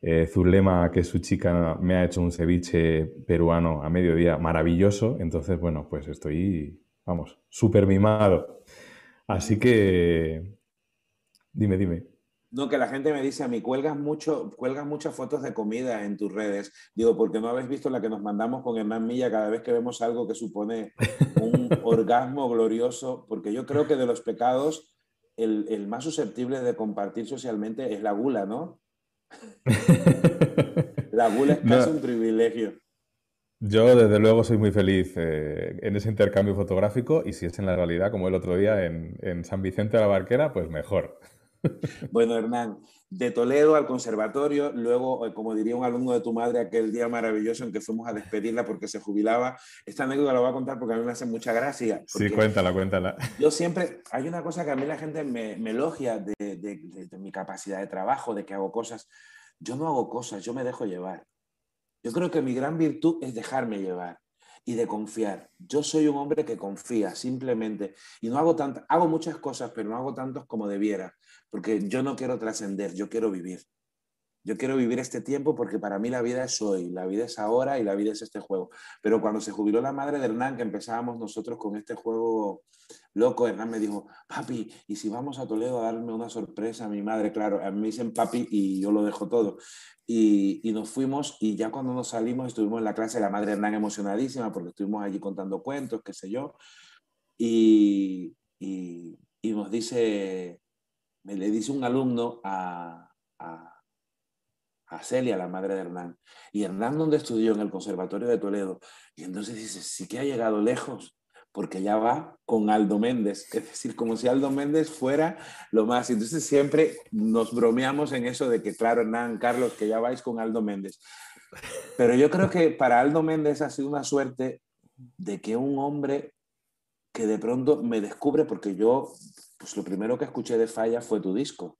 Eh, Zulema, que es su chica, me ha hecho un ceviche peruano a mediodía maravilloso. Entonces, bueno, pues estoy, vamos, súper mimado. Así que, dime, dime. No, que la gente me dice a mí, cuelgas, mucho, cuelgas muchas fotos de comida en tus redes. Digo, porque no habéis visto la que nos mandamos con Hernán Milla cada vez que vemos algo que supone un orgasmo glorioso, porque yo creo que de los pecados el, más susceptible de compartir socialmente es la gula, ¿no? la gula es casi un privilegio. Yo, desde luego, soy muy feliz eh, en ese intercambio fotográfico y si es en la realidad, como el otro día en, en San Vicente de la Barquera, pues mejor. Bueno, Hernán, de Toledo al conservatorio, luego, eh, como diría un alumno de tu madre, aquel día maravilloso en que fuimos a despedirla porque se jubilaba. Esta anécdota la voy a contar porque a mí me hace mucha gracia. Sí, cuéntala, cuéntala. Yo siempre, hay una cosa que a mí la gente me, elogia de, de mi capacidad de trabajo, de que hago cosas. Yo no hago cosas, yo me dejo llevar. Yo creo que mi gran virtud es dejarme llevar y de confiar. Yo soy un hombre que confía simplemente y no hago tantas, hago muchas cosas, pero no hago tantos como debiera, porque yo no quiero trascender, yo quiero vivir. Yo quiero vivir este tiempo porque para mí la vida es hoy, la vida es ahora y la vida es este juego. Pero cuando se jubiló la madre de Hernán, que empezábamos nosotros con este juego loco, Hernán me dijo, papi, ¿y si vamos a Toledo a darme una sorpresa a mi madre? Claro, a mí me dicen papi y yo lo dejo todo. Y, y, nos fuimos y ya cuando nos salimos estuvimos en la clase de la madre de Hernán emocionadísima porque estuvimos allí contando cuentos, qué sé yo. Y, y, y nos dice, me le dice un alumno a, a a Celia, la madre de Hernán. Y Hernán, donde estudió en el Conservatorio de Toledo. Y entonces dice, sí que ha llegado lejos, porque ya va con Aldo Méndez. Es decir, como si Aldo Méndez fuera lo más. Entonces siempre nos bromeamos en eso de que, claro, Hernán, Carlos, que ya vais con Aldo Méndez. Pero yo creo que para Aldo Méndez ha sido una suerte de que un hombre que de pronto me descubre, porque yo, pues lo primero que escuché de Falla fue tu disco.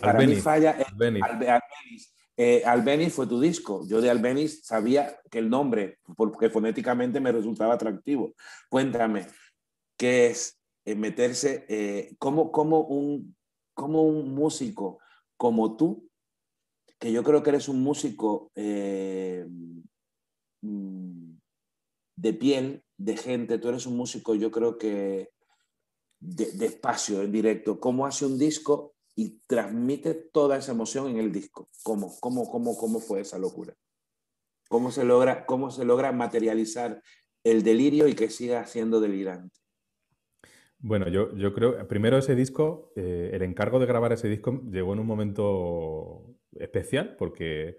para mí Falla es eh, Albeniz fue tu disco. Yo de Albeniz sabía que el nombre, porque fonéticamente me resultaba atractivo. Cuéntame, ¿qué es eh, meterse, eh, como, como, un, un músico como tú, que yo creo que eres un músico eh, mm, de piel, de gente, tú eres un músico, yo creo que de, espacio, en directo, cómo hace un disco y transmite toda esa emoción en el disco. ¿Cómo, cómo, cómo, cómo fue esa locura? ¿Cómo se, logra, ¿Cómo se logra materializar el delirio y que siga siendo delirante? Bueno, yo, yo creo, primero ese disco, eh, el encargo de grabar ese disco llegó en un momento especial porque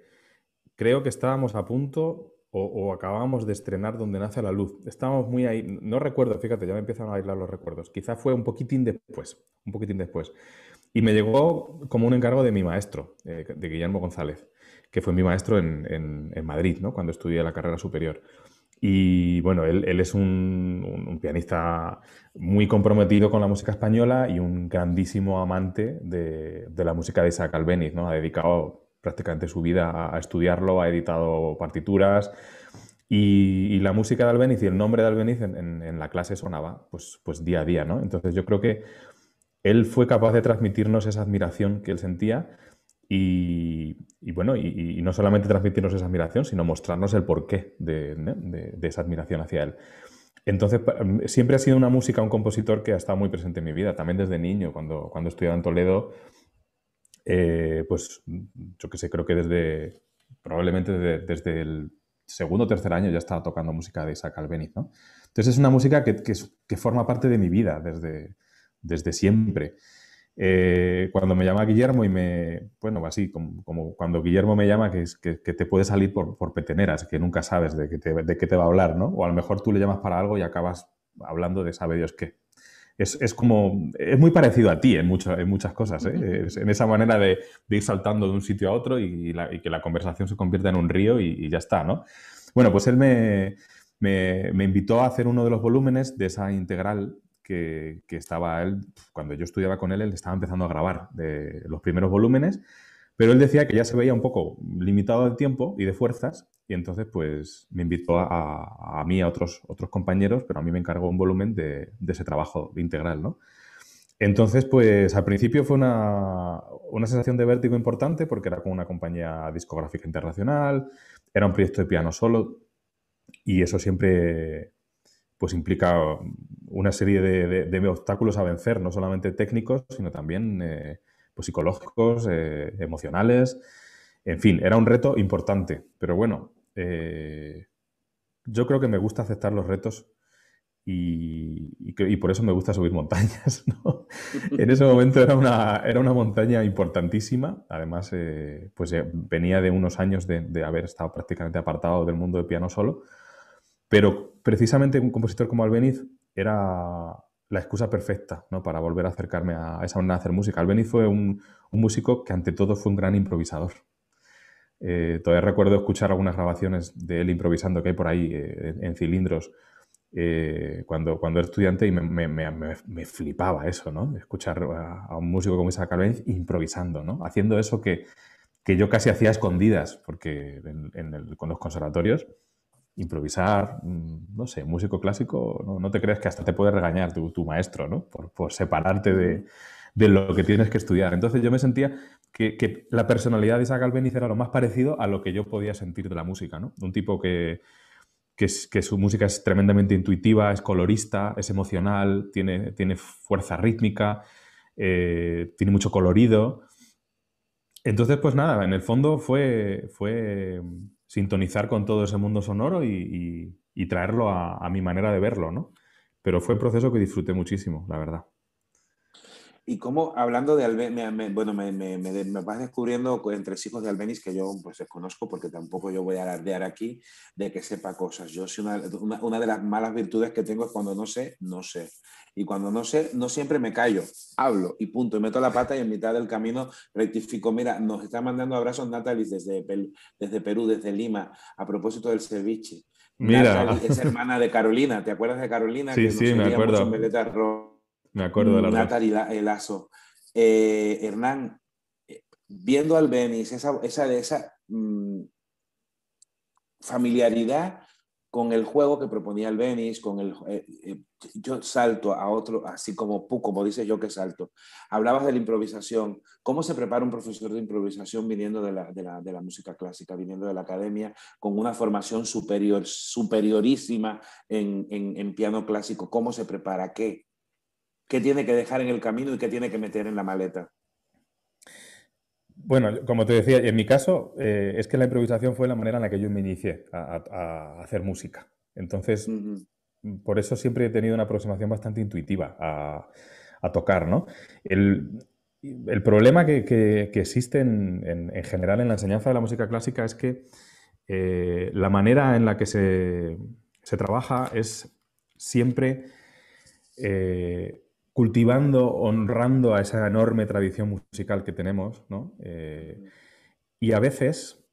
creo que estábamos a punto o, acabábamos de estrenar Donde nace la luz. Estábamos muy ahí, no recuerdo, fíjate, ya me empiezan a bailar los recuerdos. Quizá fue un poquitín después, un poquitín después. Y me llegó como un encargo de mi maestro, eh, de Guillermo González, que fue mi maestro en, Madrid, ¿no? cuando estudié la carrera superior. Y bueno, él, es un, pianista muy comprometido con la música española y un grandísimo amante de, la música de Isaac Albeniz, ¿no? Ha dedicado prácticamente su vida a, estudiarlo, ha editado partituras y, la música de Albeniz y el nombre de Albeniz en, la clase sonaba pues, pues día a día, ¿no? Entonces yo creo que él fue capaz de transmitirnos esa admiración que él sentía y, bueno, y, no solamente transmitirnos esa admiración, sino mostrarnos el porqué de, esa admiración hacia él. Entonces, siempre ha sido una música, un compositor que ha estado muy presente en mi vida, también desde niño, cuando, cuando estudiaba en Toledo, eh, pues yo que sé, creo que desde, probablemente desde, el segundo o tercer año ya estaba tocando música de Isaac Albeniz, ¿no? Entonces es una música que, que, forma parte de mi vida desde, desde siempre. Eh, cuando me llama Guillermo y me, bueno, así, como, cuando Guillermo me llama, que, te puede salir por, por, peteneras, que nunca sabes de qué, te, de qué te va a hablar, ¿no? O a lo mejor tú le llamas para algo y acabas hablando de sabe Dios qué. Es, es como, es muy parecido a ti en, mucho, en muchas cosas, ¿eh? en esa manera de, de, ir saltando de un sitio a otro y, y, que la conversación se convierta en un río y, y ya está, ¿no? Bueno, pues él me, me, me, invitó a hacer uno de los volúmenes de esa integral que, estaba él, cuando yo estudiaba con él, él estaba empezando a grabar de los primeros volúmenes, pero él decía que ya se veía un poco limitado de tiempo y de fuerzas, y entonces pues me invitó a, a mí, a otros, otros compañeros, pero a mí me encargó un volumen de, de ese trabajo integral, ¿no? Entonces, pues al principio fue una, una, sensación de vértigo importante porque era con una compañía discográfica internacional, era un proyecto de piano solo y eso siempre pues implica una serie de, obstáculos a vencer, no solamente técnicos, sino también eh, pues psicológicos, eh, emocionales. En fin, era un reto importante, pero bueno, eh, yo creo que me gusta aceptar los retos y, por eso me gusta subir montañas. en ese momento era una, era una montaña importantísima, además pues venía de unos años de, de haber estado prácticamente apartado del mundo de piano solo pero precisamente un compositor como Albeniz era la excusa perfecta ¿no? para volver a acercarme a esa manera de hacer música. Albeniz fue un, músico que ante todo fue un gran improvisador. Eh, todavía recuerdo escuchar algunas grabaciones de él improvisando que hay por ahí eh, en cilindros eh, cuando, cuando era estudiante y me, flipaba eso, ¿no? Escuchar a, un músico como Isaac Albeniz improvisando, ¿no? Haciendo eso que, yo casi hacía escondidas, porque con los conservatorios improvisar, mm, no sé, músico clásico, no, te creas que hasta te puede regañar tu, maestro, ¿no? Por, separarte de, lo que tienes que estudiar. Entonces yo me sentía que, la personalidad de Isaac Albeniz era lo más parecido a lo que yo podía sentir de la música, ¿no? Un tipo que, que, su música es tremendamente intuitiva, es colorista, es emocional, tiene, tiene fuerza rítmica, eh, tiene mucho colorido. Entonces, pues nada, en el fondo fue, fue sintonizar con todo ese mundo sonoro y, traerlo a, mi manera de verlo, ¿no? Pero fue un proceso que disfruté muchísimo, la verdad. Y como hablando de Albeniz, bueno, me, me, me, vas descubriendo entre hijos de Albeniz que yo pues desconozco porque tampoco yo voy a alardear aquí de que sepa cosas. Yo soy una, una, una, de las malas virtudes que tengo es cuando no sé, no sé. Y cuando no sé, no siempre me callo, hablo y punto, y meto la pata y en mitad del camino rectifico. Mira, nos está mandando abrazos Natalie desde, desde Perú, desde Lima, a propósito del ceviche. Mira. es hermana de Carolina, ¿te acuerdas de Carolina? Sí, sí, me acuerdo. Me acuerdo de la Natalie Lazo. Eh, Hernán, eh, viendo al Benis, esa, esa, esa mm, familiaridad con el juego que proponía el Benis, con el, eh, eh, yo salto a otro, así como como dice yo que salto. Hablabas de la improvisación. ¿Cómo se prepara un profesor de improvisación viniendo de la, de la, de la música clásica, viniendo de la academia, con una formación superior, superiorísima en, en, en piano clásico? ¿Cómo se prepara? ¿Qué? ¿Qué tiene que dejar en el camino y qué tiene que meter en la maleta? Bueno, como te decía, en mi caso eh, es que la improvisación fue la manera en la que yo me inicié a, hacer música. Entonces, por eso siempre he tenido una aproximación bastante intuitiva a, tocar, ¿no? El, problema que, existe en, general en la enseñanza de la música clásica es que eh, la manera en la que se, trabaja es siempre eh, cultivando, honrando a esa enorme tradición musical que tenemos, ¿no? Eh, y a veces,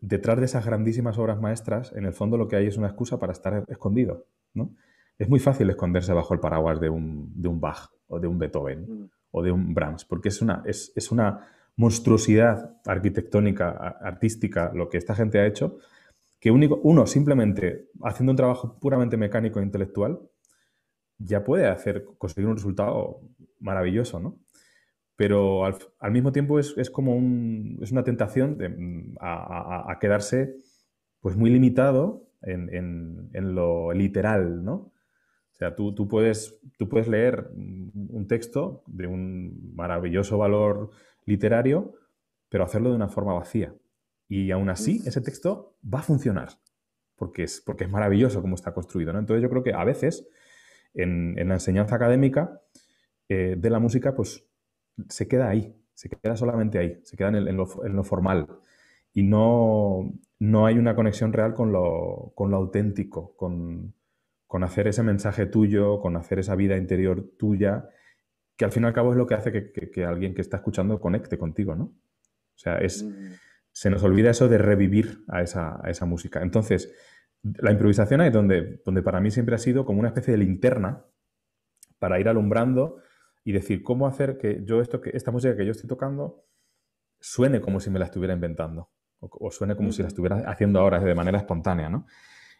detrás de esas grandísimas obras maestras, en el fondo lo que hay es una excusa para estar escondido, ¿no? Es muy fácil esconderse bajo el paraguas de un, de un Bach o de un Beethoven mm. o de un Brahms, porque es una, es, es una monstruosidad arquitectónica, artística, lo que esta gente ha hecho, que único, uno simplemente haciendo un trabajo puramente mecánico e intelectual ya puede hacer, conseguir un resultado maravilloso, ¿no? Pero al, mismo tiempo es, como un, es una tentación mm, a, quedarse pues muy limitado en, lo literal, ¿no? O sea, tú, tú, puedes, tú puedes leer un texto de un maravilloso valor literario, pero hacerlo de una forma vacía. Y aún así, ese texto va a funcionar, porque es, porque es maravilloso como está construido, ¿no? Entonces yo creo que a veces en, la enseñanza académica eh, de la música, pues se queda ahí, se queda solamente ahí, se queda en, lo, formal. Y no, no, hay una conexión real con lo, con lo auténtico, con, con, hacer ese mensaje tuyo, con hacer esa vida interior tuya, que al fin y al cabo es lo que hace que, que, alguien que está escuchando conecte contigo, ¿no? O sea, es, mm. se nos olvida eso de revivir a esa, a esa música. Entonces, la improvisación es donde, donde para mí siempre ha sido como una especie de linterna para ir alumbrando y decir cómo hacer que yo esto que esta música que yo estoy tocando suene como si me la estuviera inventando o, suene como si la estuviera haciendo ahora de manera espontánea, ¿no?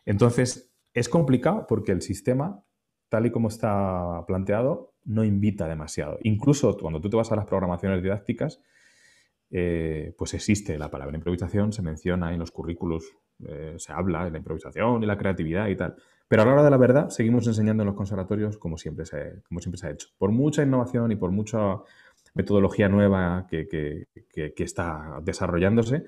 Entonces es complicado porque el sistema tal y como está planteado no invita demasiado. Incluso cuando tú te vas a las programaciones didácticas, eh, pues existe la palabra improvisación, se menciona en los currículos eh, se habla de la improvisación y la creatividad y tal. Pero a la hora de la verdad, seguimos enseñando en los conservatorios como siempre se, como siempre se ha hecho. Por mucha innovación y por mucha metodología nueva que, que, está desarrollándose,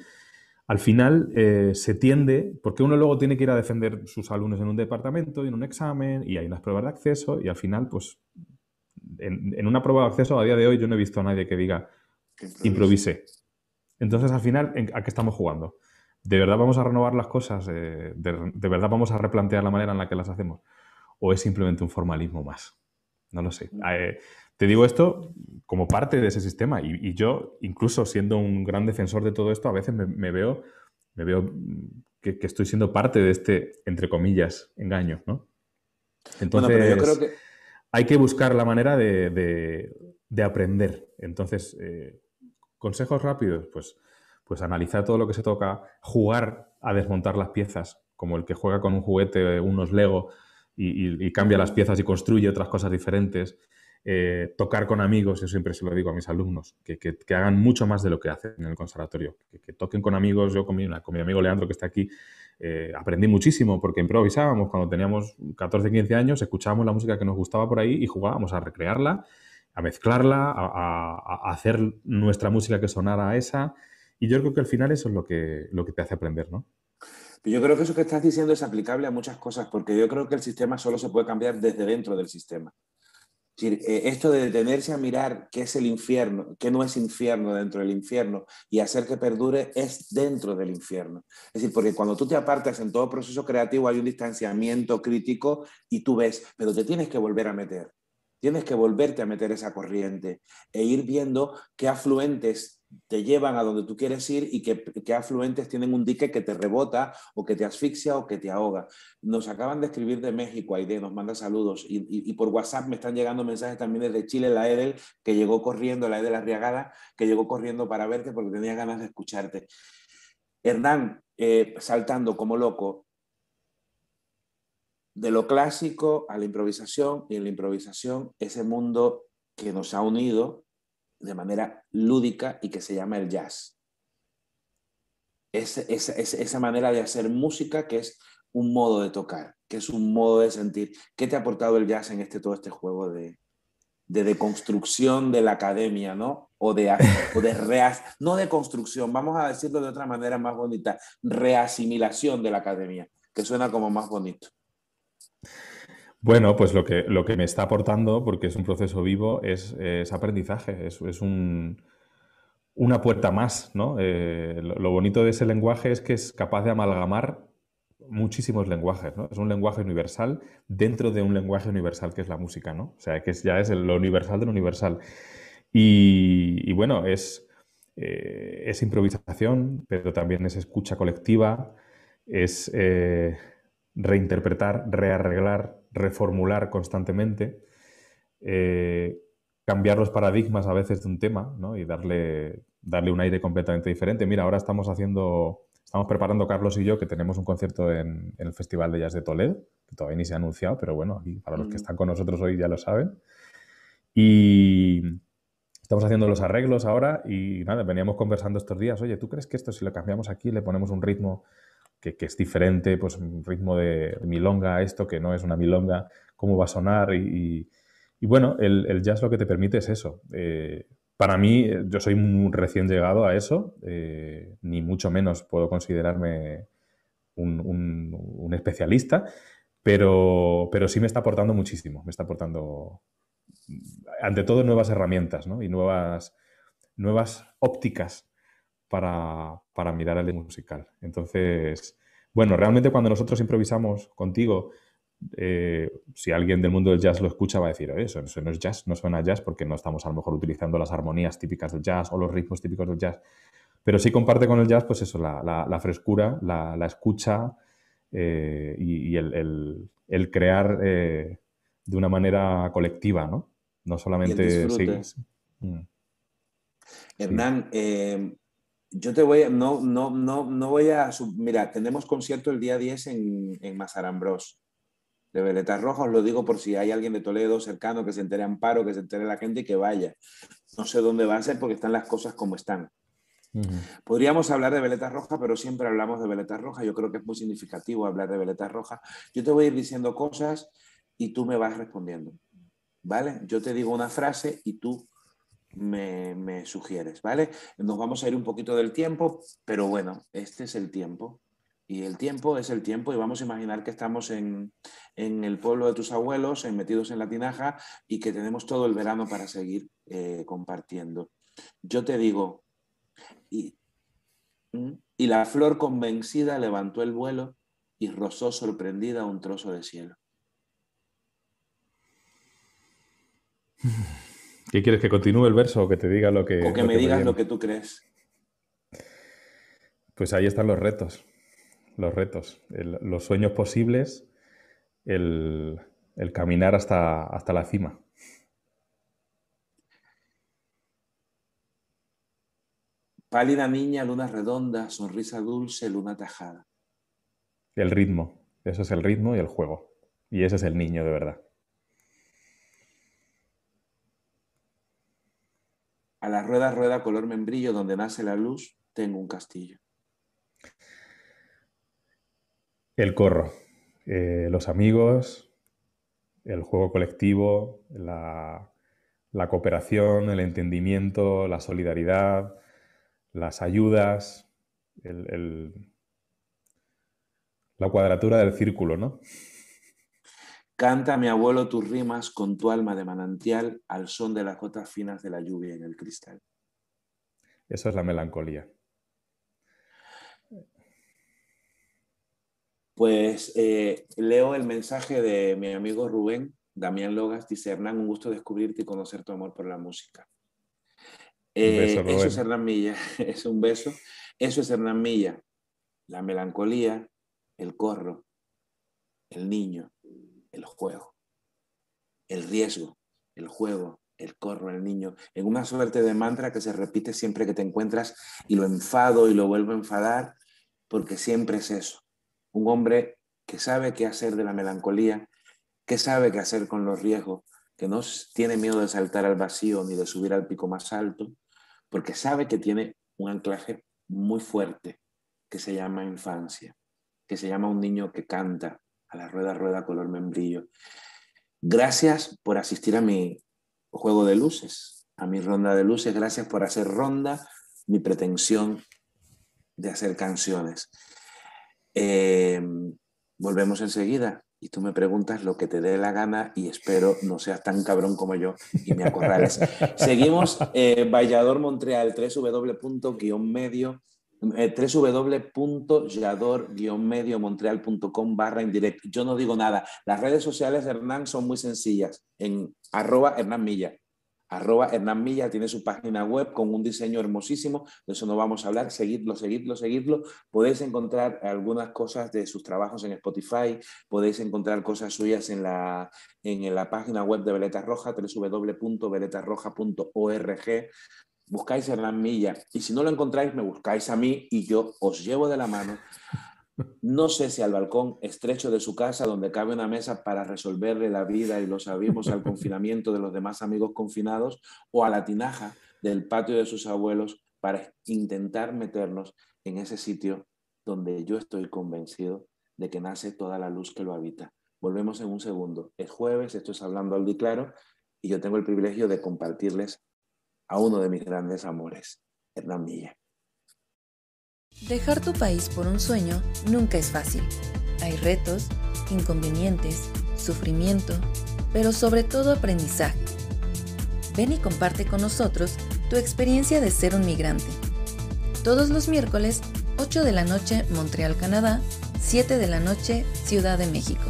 al final eh, se tiende, porque uno luego tiene que ir a defender sus alumnos en un departamento y en un examen, y hay unas pruebas de acceso, y al final, pues, en, en una prueba de acceso a día de hoy yo no he visto a nadie que diga improvise. Entonces, al final, ¿a qué estamos jugando? ¿De verdad vamos a renovar las cosas? Eh, de, verdad vamos a replantear la manera en la que las hacemos? ¿O es simplemente un formalismo más? No lo sé. Mm. Eh, te digo esto como parte de ese sistema y, yo, incluso siendo un gran defensor de todo esto, a veces me, veo, me veo que, estoy siendo parte de este, entre comillas, engaño, ¿no? Entonces, hay que buscar la manera de, aprender. Entonces, eh, consejos rápidos, pues pues analizar todo lo que se toca, jugar a desmontar las piezas, como el que juega con un juguete, unos Lego, y, cambia las piezas y construye otras cosas diferentes. Eh, tocar con amigos, yo siempre se lo digo a mis alumnos, que, hagan mucho más de lo que hacen en el conservatorio, que, toquen con amigos. Yo con mi, con mi, amigo Leandro, que está aquí, eh, aprendí muchísimo porque improvisábamos cuando teníamos 14, 15 años, escuchábamos la música que nos gustaba por ahí y jugábamos a recrearla, a mezclarla, a, a hacer nuestra música que sonara a esa. Y yo creo que al final eso es lo que, lo que te hace aprender, ¿no? Yo creo que eso que estás diciendo es aplicable a muchas cosas, porque yo creo que el sistema solo se puede cambiar desde dentro del sistema. Decir, eh, esto de detenerse a mirar qué es el infierno, qué no es infierno dentro del infierno y hacer que perdure es dentro del infierno. Es decir, porque cuando tú te apartas en todo proceso creativo hay un distanciamiento crítico y tú ves, pero te tienes que volver a meter. Tienes que volverte a meter esa corriente e ir viendo qué afluentes te llevan a donde tú quieres ir y que, afluentes tienen un dique que te rebota o que te asfixia o que te ahoga. Nos acaban de escribir de México, Aide, nos manda saludos y, por WhatsApp me están llegando mensajes también desde Chile, la Edel, que llegó corriendo, la Edel Arriagada, que llegó corriendo para verte porque tenía ganas de escucharte. Hernán, eh, saltando como loco, de lo clásico a la improvisación y en la improvisación ese mundo que nos ha unido de manera lúdica y que se llama el jazz. Es, esa manera de hacer música que es un modo de tocar, que es un modo de sentir. ¿Qué te ha aportado el jazz en este, todo este juego de, de deconstrucción de la academia, ¿no? O de, o de no de construcción, vamos a decirlo de otra manera más bonita, reasimilación de la academia, que suena como más bonito. Bueno, pues lo que, lo que me está aportando, porque es un proceso vivo, es, aprendizaje, es, es un, una puerta más, ¿no? Eh, lo, bonito de ese lenguaje es que es capaz de amalgamar muchísimos lenguajes, ¿no? Es un lenguaje universal dentro de un lenguaje universal que es la música, ¿no? O sea, que ya es lo universal de lo universal. Y, bueno, es, eh, es improvisación, pero también es escucha colectiva, es eh, reinterpretar, rearreglar, reformular constantemente, eh, cambiar los paradigmas a veces de un tema ¿no? y darle, darle un aire completamente diferente. Mira, ahora estamos haciendo, estamos preparando Carlos y yo que tenemos un concierto en, el Festival de Jazz de Toledo, que todavía ni se ha anunciado, pero bueno, aquí para los que mm. están con nosotros hoy ya lo saben. Y estamos haciendo los arreglos ahora y nada, veníamos conversando estos días, oye, ¿tú crees que esto si lo cambiamos aquí, le ponemos un ritmo que, es diferente, pues un ritmo de milonga, esto que no es una milonga, cómo va a sonar y, bueno, el, jazz lo que te permite es eso. Eh, para mí, yo soy un recién llegado a eso, eh, ni mucho menos puedo considerarme un, especialista, pero, sí me está aportando muchísimo, me está aportando, ante todo, nuevas herramientas y nuevas ópticas para, mirar el musical. Entonces, bueno, realmente cuando nosotros improvisamos contigo, eh, si alguien del mundo del jazz lo escucha va a decir, eso, eso no es jazz, no suena jazz porque no estamos a lo mejor utilizando las armonías típicas del jazz o los ritmos típicos del jazz. Pero sí comparte con el jazz, pues eso, la, frescura, la, escucha eh, y, el, crear eh, de una manera colectiva, ¿no? No solamente... Mm. Hernán, yo te voy a, no, no, no, no voy a, mira, tenemos concierto el día 10 en, en Mazarambros, de Veletas Rojas, os lo digo por si hay alguien de Toledo cercano que se entere Amparo, que se entere la gente y que vaya. No sé dónde va a ser porque están las cosas como están. Podríamos hablar de Veletas Rojas, pero siempre hablamos de Veletas Rojas. Yo creo que es muy significativo hablar de Veletas Rojas. Yo te voy a ir diciendo cosas y tú me vas respondiendo. ¿Vale? Yo te digo una frase y tú me, sugieres, ¿vale? Nos vamos a ir un poquito del tiempo, pero bueno, este es el tiempo. Y el tiempo es el tiempo y vamos a imaginar que estamos en, el pueblo de tus abuelos, metidos en la tinaja y que tenemos todo el verano para seguir eh, compartiendo. Yo te digo, y, y la flor convencida levantó el vuelo y rozó sorprendida un trozo de cielo. ¿Qué quieres que continúe el verso o que te diga lo que... O que me digas lo que tú crees. Pues ahí están los retos, los retos, los sueños posibles, el, caminar hasta, hasta la cima. Pálida niña, luna redonda, sonrisa dulce, luna tajada. El ritmo, eso es el ritmo y el juego. Y ese es el niño de verdad. A la rueda, rueda color membrillo, donde nace la luz, tengo un castillo. El corro, eh, los amigos, el juego colectivo, la, cooperación, el entendimiento, la solidaridad, las ayudas, la cuadratura del círculo, ¿no? Canta mi abuelo tus rimas con tu alma de manantial al son de las gotas finas de la lluvia en el cristal. Eso es la melancolía. Pues eh, leo el mensaje de mi amigo Rubén, Damián Logas, dice Hernán, un gusto descubrirte y conocer tu amor por la música. Eh, eso es Hernán Milla, es un beso. Eso es Hernán Milla. La melancolía, el corro, el niño, el juego, el riesgo, el juego, el corro, el niño, en una suerte de mantra que se repite siempre que te encuentras y lo enfado y lo vuelvo a enfadar, porque siempre es eso. Un hombre que sabe qué hacer de la melancolía, que sabe qué hacer con los riesgos, que no tiene miedo de saltar al vacío ni de subir al pico más alto, porque sabe que tiene un anclaje muy fuerte que se llama infancia, que se llama un niño que canta a la rueda, rueda, color membrillo. Gracias por asistir a mi juego de luces, a mi ronda de luces. Gracias por hacer ronda mi pretensión de hacer canciones. Em, volvemos enseguida y tú me preguntas lo que te dé la gana y espero no seas tan cabrón como yo y me acorrales. Seguimos eh, Vallador Montreal, www.medio eh, www.yador-medio-montreal.com barra indirecto. Yo no digo nada. Las redes sociales de Hernán son muy sencillas. En arroba Hernán Milla. Arroba Hernán Milla tiene su página web con un diseño hermosísimo. De eso no vamos a hablar. Seguidlo, seguidlo, seguidlo. Podéis encontrar algunas cosas de sus trabajos en Spotify. Podéis encontrar cosas suyas en la, en la página web de Veleta Roja, buscáis Hernán Milla y si no lo encontráis me buscáis a mí y yo os llevo de la mano. No sé si al balcón estrecho de su casa donde cabe una mesa para resolverle la vida y los abrimos al confinamiento de los demás amigos confinados o a la tinaja del patio de sus abuelos para intentar meternos en ese sitio donde yo estoy convencido de que nace toda la luz que lo habita. Volvemos en un segundo. Es jueves, esto es Hablando al Claro y yo tengo el privilegio de compartirles a uno de mis grandes amores, Hernán Milla. Dejar tu país por un sueño nunca es fácil. Hay retos, inconvenientes, sufrimiento, pero sobre todo aprendizaje. Ven y comparte con nosotros tu experiencia de ser un migrante. Todos los miércoles, 8 de la noche, Montreal, Canadá, 7 de la noche, Ciudad de México.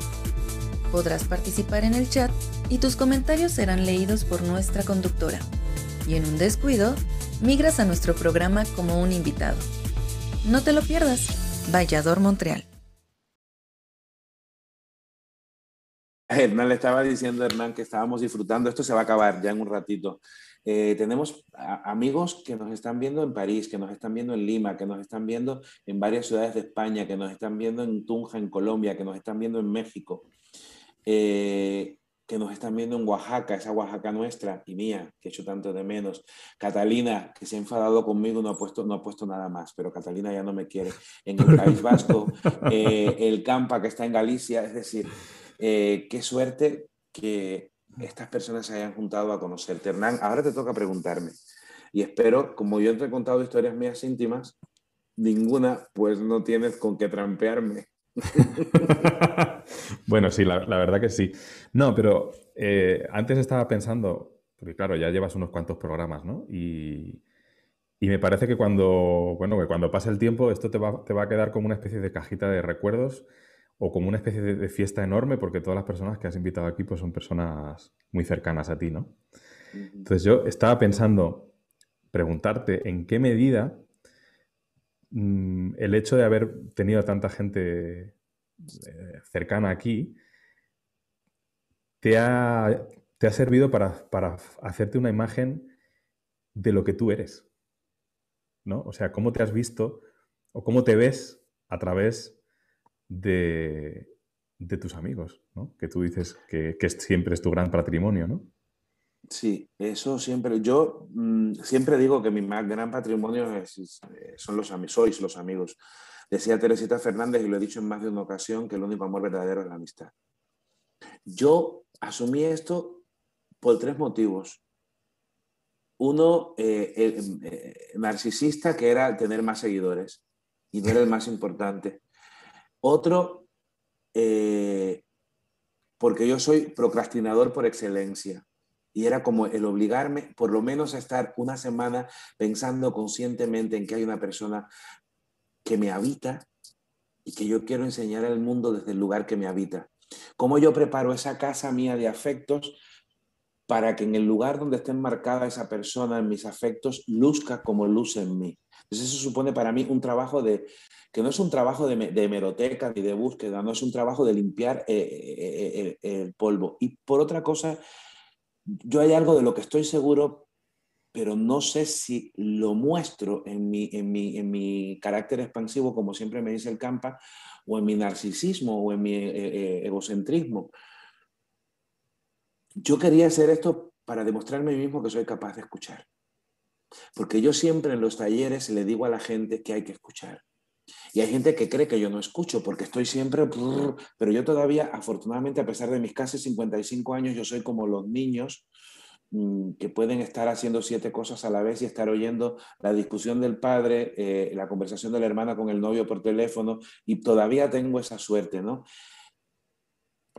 Podrás participar en el chat y tus comentarios serán leídos por nuestra conductora y en un descuido, migras a nuestro programa como un invitado. No te lo pierdas. Vallador Montreal. Hernán le estaba diciendo Hernán que estábamos disfrutando, esto se va a acabar ya en un ratito. Eh, tenemos amigos que nos están viendo en París, que nos están viendo en Lima, que nos están viendo en varias ciudades de España, que nos están viendo en Tunja, en Colombia, que nos están viendo en México. Eh, que nos están viendo en Oaxaca, esa Oaxaca nuestra y mía, que he hecho tanto de menos. Catalina, que se ha enfadado conmigo, no ha puesto, no ha puesto nada más, pero Catalina ya no me quiere. En el País Vasco, eh, el Campa, que está en Galicia, es decir, eh, qué suerte que estas personas se hayan juntado a conocerte. Hernán, ahora te toca preguntarme. Y espero, como yo te he contado historias mías íntimas, ninguna, pues no tienes con qué trampearme. bueno, sí, la, verdad que sí. No, pero eh, antes estaba pensando, porque claro, ya llevas unos cuantos programas, ¿no? Y, me parece que cuando, bueno, que cuando pase el tiempo esto te va, te va, a quedar como una especie de cajita de recuerdos o como una especie de, fiesta enorme porque todas las personas que has invitado aquí pues son personas muy cercanas a ti, ¿no? Entonces yo estaba pensando preguntarte en qué medida Mm, el hecho de haber tenido tanta gente eh, cercana aquí te ha, te ha servido para, para, hacerte una imagen de lo que tú eres. ¿no? O sea, cómo te has visto o cómo te ves a través de, de tus amigos, ¿no? que tú dices que, que siempre es tu gran patrimonio. ¿no? Sí, eso siempre. Yo mm, siempre digo que mi gran patrimonio son los amigos, sois los amigos. Decía Teresita Fernández, y lo he dicho en más de una ocasión, que el único amor verdadero es la amistad. Yo asumí esto por tres motivos. Uno, eh, eh, narcisista, que era tener más seguidores, y no era el más importante. Otro, eh, porque yo soy procrastinador por excelencia y era como el obligarme por lo menos a estar una semana pensando conscientemente en que hay una persona que me habita y que yo quiero enseñar al mundo desde el lugar que me habita. ¿Cómo yo preparo esa casa mía de afectos para que en el lugar donde esté enmarcada esa persona en mis afectos luzca como luce en mí. Entonces eso supone para mí un trabajo de, que no es un trabajo de, hemeroteca ni de búsqueda, no es un trabajo de limpiar eh, eh, eh, el polvo. Y por otra cosa, yo hay algo de lo que estoy seguro, pero no sé si lo muestro en mi, en mi, en mi carácter expansivo, como siempre me dice el Campa, o en mi narcisismo o en mi egocentrismo yo quería hacer esto para demostrarme a mí mismo que soy capaz de escuchar. Porque yo siempre en los talleres le digo a la gente que hay que escuchar. Y hay gente que cree que yo no escucho porque estoy siempre, pero yo todavía, afortunadamente, a pesar de mis casi 55 años, yo soy como los niños que pueden estar haciendo siete cosas a la vez y estar oyendo la discusión del padre, eh, la conversación de la hermana con el novio por teléfono, y todavía tengo esa suerte, ¿no?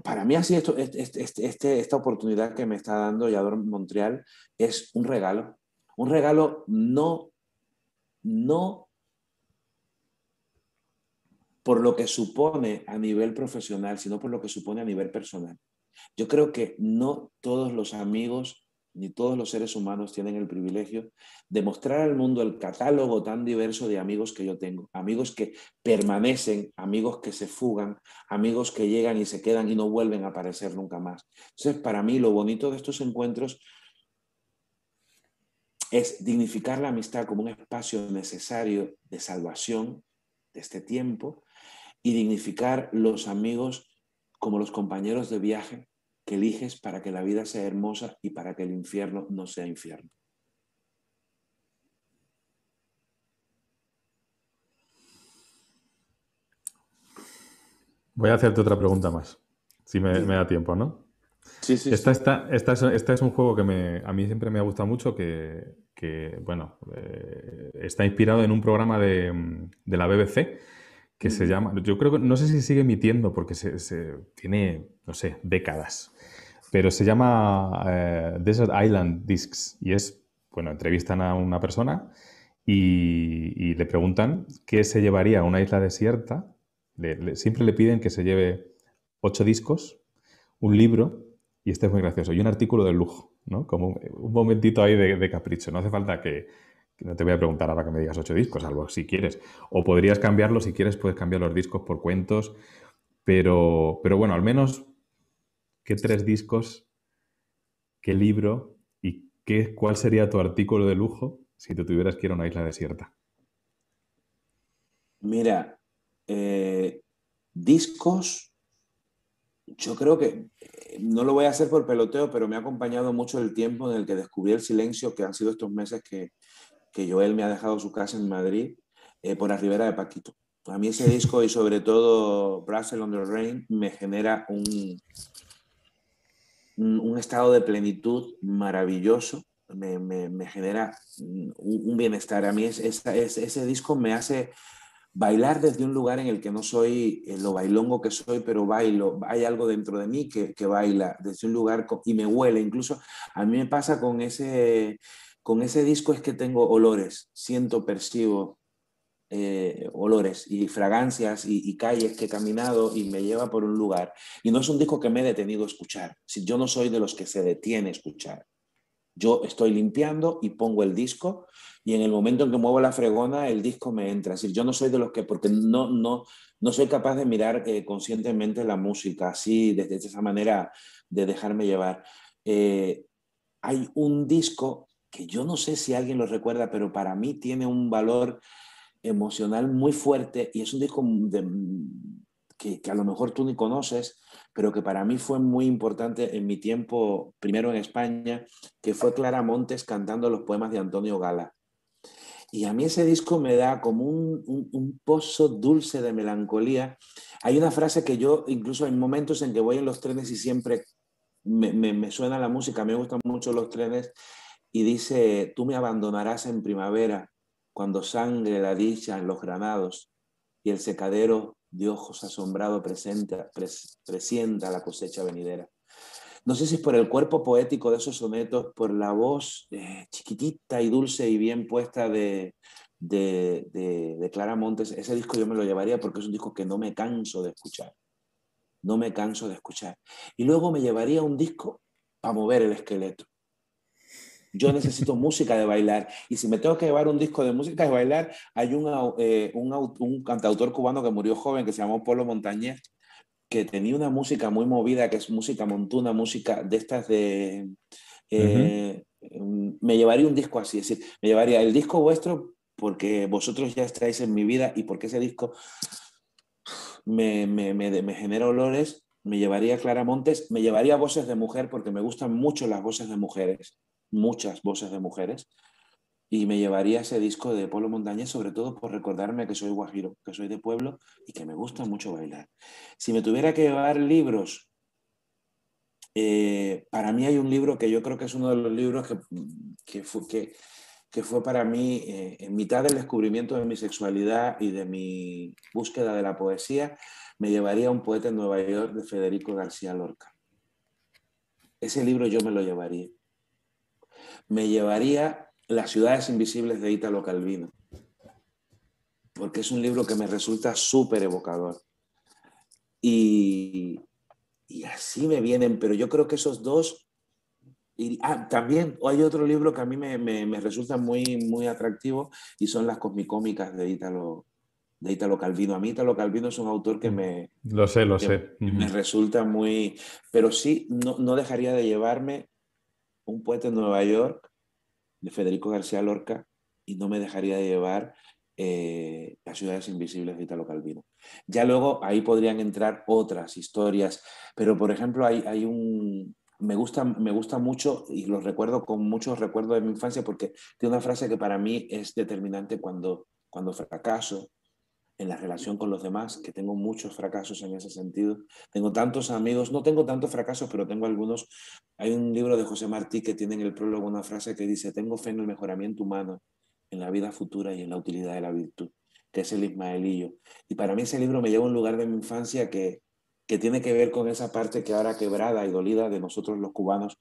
para mí así esto, este, este, esta oportunidad que me está dando Yador Montreal es un regalo. Un regalo no, no por lo que supone a nivel profesional, sino por lo que supone a nivel personal. Yo creo que no todos los amigos ni todos los seres humanos tienen el privilegio de mostrar al mundo el catálogo tan diverso de amigos que yo tengo. Amigos que permanecen, amigos que se fugan, amigos que llegan y se quedan y no vuelven a aparecer nunca más. Entonces, para mí lo bonito de estos encuentros es dignificar la amistad como un espacio necesario de salvación de este tiempo y dignificar los amigos como los compañeros de viaje que eliges para que la vida sea hermosa y para que el infierno no sea infierno. Voy a hacerte otra pregunta más, si me, da tiempo, ¿no? Sí, sí. Esta, Esta, es, un juego que a mí siempre me ha gustado mucho, que, bueno, eh, está inspirado en un programa de, de la BBC que se llama, yo creo que, no sé si sigue emitiendo porque se, tiene, no sé, décadas, pero se llama eh, Desert Island Discs y es, bueno, entrevistan a una persona y, le preguntan qué se llevaría a una isla desierta. siempre le piden que se lleve ocho discos, un libro, y este es muy gracioso, y un artículo de lujo, ¿no? Como un momentito ahí de capricho. No hace falta que, no te voy a preguntar ahora que me digas ocho discos, algo si quieres. O podrías cambiarlo, si quieres, puedes cambiar los discos por cuentos. Pero, pero bueno, al menos, ¿qué tres discos, qué libro y qué, cuál sería tu artículo de lujo si te tuvieras que ir a una isla desierta? Mira, eh, discos, yo creo que no lo voy a hacer por peloteo, pero me ha acompañado mucho el tiempo en el que descubrí el silencio, que han sido estos meses que, que Joel me ha dejado su casa en Madrid eh, por la ribera de Paquito. A mí ese disco y sobre todo Brussels on the Rain me genera un, un, estado de plenitud maravilloso, me, me, genera un, bienestar. A mí es, ese disco me hace bailar desde un lugar en el que no soy eh, lo bailongo que soy, pero bailo. Hay algo dentro de mí que, que baila desde un lugar y me huele. Incluso a mí me pasa con ese con ese disco es que tengo olores, siento, percibo eh, olores y fragancias y, calles que he caminado y me lleva por un lugar. Y no es un disco que me he detenido a escuchar. Si yo no soy de los que se detiene a escuchar. Yo estoy limpiando y pongo el disco y en el momento en que muevo la fregona el disco me entra. Es decir, yo no soy de los que, porque no, no, no soy capaz de mirar eh, conscientemente la música así, desde esa manera de dejarme llevar. Eh, hay un disco que yo no sé si alguien lo recuerda, pero para mí tiene un valor emocional muy fuerte y es un disco que, a lo mejor tú ni conoces, pero que para mí fue muy importante en mi tiempo, primero en España, que fue Clara Montes cantando los poemas de Antonio Gala. Y a mí ese disco me da como un, pozo dulce de melancolía. Hay una frase que yo, incluso en momentos en que voy en los trenes y siempre me, me suena la música, me gustan mucho los trenes, y dice, tú me abandonarás en primavera, cuando sangre la dicha en los granados y el secadero de ojos asombrado presenta, presienta la cosecha venidera. No sé si es por el cuerpo poético de esos sonetos, por la voz eh, chiquitita y dulce y bien puesta de, de, de, Clara Montes, ese disco yo me lo llevaría porque es un disco que no me canso de escuchar. No me canso de escuchar. Y luego me llevaría un disco para mover el esqueleto. Yo necesito música de bailar. Y si me tengo que llevar un disco de música de bailar, hay un, eh, un, un, cantautor cubano que murió joven que se llamó Polo Montañez, que tenía una música muy movida, que es música montuna, música de estas de... Eh, me llevaría un disco así, es decir, me llevaría el disco vuestro porque vosotros ya estáis en mi vida y porque ese disco me, me, me, me genera olores, me llevaría Clara Montes, me llevaría voces de mujer porque me gustan mucho las voces de mujeres, muchas voces de mujeres, y me llevaría ese disco de Polo Montañés, sobre todo por recordarme que soy guajiro, que soy de pueblo y que me gusta mucho bailar. Si me tuviera que llevar libros, eh, para mí hay un libro que yo creo que es uno de los libros que, que, fue, que, que fue para mí, eh, en mitad del descubrimiento de mi sexualidad y de mi búsqueda de la poesía, me llevaría un poeta en Nueva York de Federico García Lorca. Ese libro yo me lo llevaría. Me llevaría Las ciudades invisibles de Ítalo Calvino, porque es un libro que me resulta súper evocador. Y, y así me vienen, pero yo creo que esos dos y ah, también hay otro libro que a mí me, me, me, resulta muy, muy atractivo y son las cosmicómicas de Ítalo, de Ítalo Calvino. A mí Ítalo Calvino es un autor que me... Lo sé, lo sé. Me resulta muy... Pero sí, no, no, dejaría de llevarme un poeta en Nueva York de Federico García Lorca y no me dejaría de llevar eh, Las ciudades invisibles de Ítalo Calvino. Ya luego ahí podrían entrar otras historias, pero por ejemplo hay, hay un, me gusta, me gusta mucho y lo recuerdo con muchos recuerdos de mi infancia porque tiene una frase que para mí es determinante cuando, cuando fracaso en la relación con los demás, que tengo muchos fracasos en ese sentido. Tengo tantos amigos, no tengo tantos fracasos, pero tengo algunos. Hay un libro de José Martí que tiene en el prólogo una frase que dice, tengo fe en el mejoramiento humano, en la vida futura y en la utilidad de la virtud, que es el Ismaelillo. Y para mí ese libro me lleva a un lugar de mi infancia que, que tiene que ver con esa parte que ahora quebrada y dolida de nosotros los cubanos,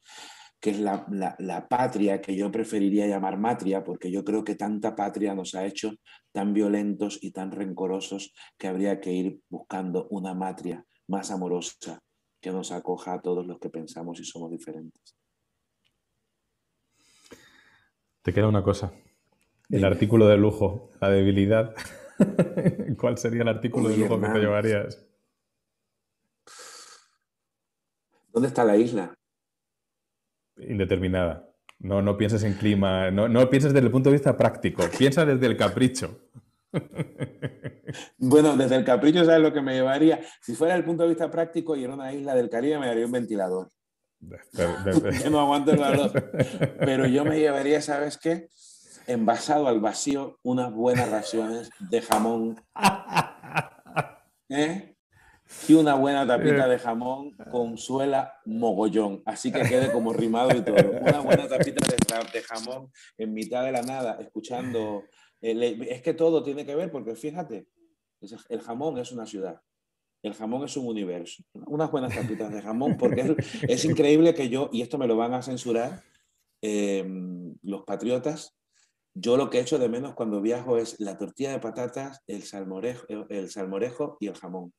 que es la, la, la, patria que yo preferiría llamar matria, porque yo creo que tanta patria nos ha hecho tan violentos y tan rencorosos que habría que ir buscando una matria más amorosa que nos acoja a todos los que pensamos y somos diferentes. Te queda una cosa. El Dime. artículo de lujo, la debilidad. ¿Cuál sería el artículo Uy, de lujo que te llevarías? ¿Dónde está la isla? Indeterminada. No, no pienses en clima, no, no pienses desde el punto de vista práctico, piensa desde el capricho. Bueno, desde el capricho, ¿sabes lo que me llevaría? Si fuera el punto de vista práctico y era una isla del Caribe, me daría un ventilador. yo no aguanto el valor. Pero yo me llevaría, ¿sabes qué? Envasado al vacío, unas buenas raciones de jamón. ¿Eh? Y una buena tapita de jamón consuela mogollón. Así que quede como rimado y todo. Una buena tapita de, de jamón en mitad de la nada, escuchando. Eh, es que todo tiene que ver, porque fíjate, el jamón es una ciudad. El jamón es un universo. Unas buenas tapitas de jamón, porque es, es increíble que yo, y esto me lo van a censurar eh, los patriotas, yo lo que echo de menos cuando viajo es la tortilla de patatas, el salmorejo, el salmorejo y el jamón.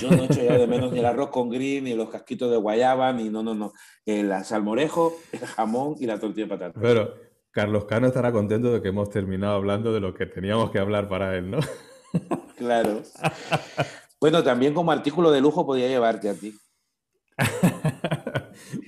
Yo no echo ya de menos ni el arroz con gris, ni los casquitos de guayaba, ni no, no, no. El salmorejo, el jamón y la tortilla de patata. Pero Carlos Cano estará contento de que hemos terminado hablando de lo que teníamos que hablar para él, ¿no? Claro. Bueno, también como artículo de lujo podía llevarte a ti.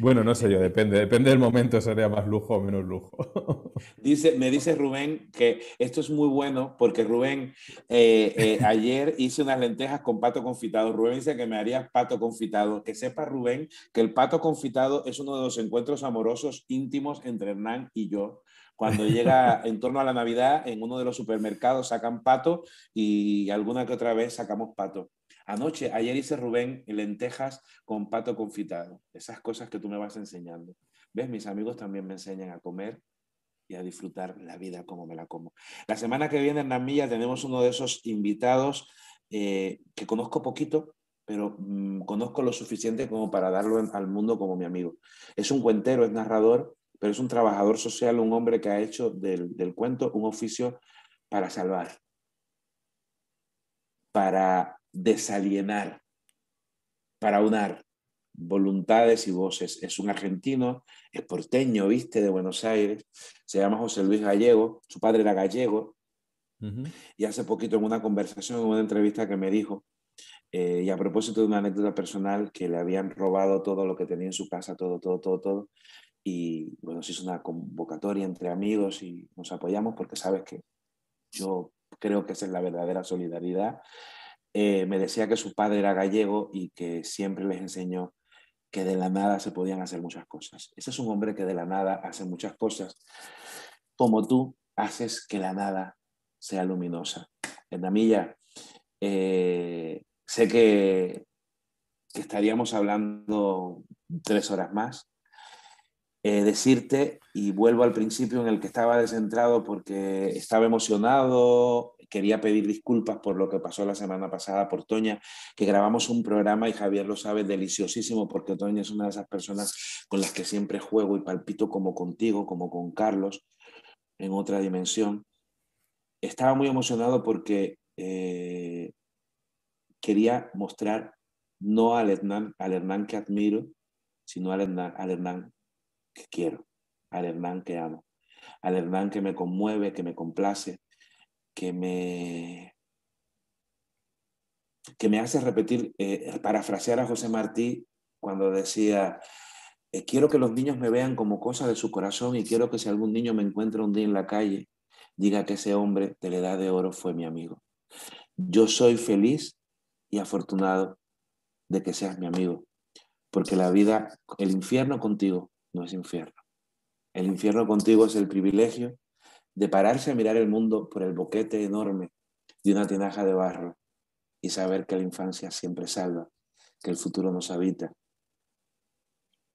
bueno, no sé yo, depende. Depende del momento, sería más lujo o menos lujo. Dice, me dice Rubén que esto es muy bueno porque Rubén, eh, eh, ayer hice unas lentejas con pato confitado. Rubén dice que me harías pato confitado. Que sepa Rubén que el pato confitado es uno de los encuentros amorosos íntimos entre Hernán y yo. Cuando llega en torno a la Navidad, en uno de los supermercados sacan pato y alguna que otra vez sacamos pato. Anoche, ayer hice Rubén lentejas con pato confitado. Esas cosas que tú me vas enseñando. ¿Ves? Mis amigos también me enseñan a comer y a disfrutar la vida como me la como. La semana que viene en Namilla tenemos uno de esos invitados eh, que conozco poquito, pero mmm, conozco lo suficiente como para darlo al mundo como mi amigo. Es un cuentero, es narrador, pero es un trabajador social, un hombre que ha hecho del, del cuento un oficio para salvar, para desalienar, para unar, voluntades y voces. Es un argentino, es porteño, viste, de Buenos Aires, se llama José Luis Gallego, su padre era gallego, y hace poquito en una conversación, en una entrevista que me dijo, eh, y a propósito de una anécdota personal, que le habían robado todo lo que tenía en su casa, todo, todo, todo, todo, y bueno, se hizo una convocatoria entre amigos y nos apoyamos porque sabes que yo creo que esa es la verdadera solidaridad. Eh, me decía que su padre era gallego y que siempre les enseñó que de la nada se podían hacer muchas cosas. Ese es un hombre que de la nada hace muchas cosas, como tú haces que la nada sea luminosa. En Damilla, eh, sé que, que, estaríamos hablando tres horas más. Eh, decirte, y vuelvo al principio en el que estaba descentrado porque estaba emocionado, quería pedir disculpas por lo que pasó la semana pasada por Toña, que grabamos un programa y Javier lo sabe, deliciosísimo, porque Toña es una de esas personas con las que siempre juego y palpito como contigo, como con Carlos, en otra dimensión. Estaba muy emocionado porque eh, quería mostrar no al Hernán, al Hernán que admiro, sino al Hernán, al Hernán que quiero, al Hernán que amo, al Hernán que me conmueve, que me complace, que me, que me hace repetir, eh, parafrasear a José Martí cuando decía, eh, quiero que los niños me vean como cosa de su corazón y quiero que si algún niño me encuentra un día en la calle, diga que ese hombre de la edad de oro fue mi amigo. Yo soy feliz y afortunado de que seas mi amigo, porque la vida, el infierno contigo es infierno. El infierno contigo es el privilegio de pararse a mirar el mundo por el boquete enorme de una tinaja de barro y saber que la infancia siempre salva, que el futuro nos habita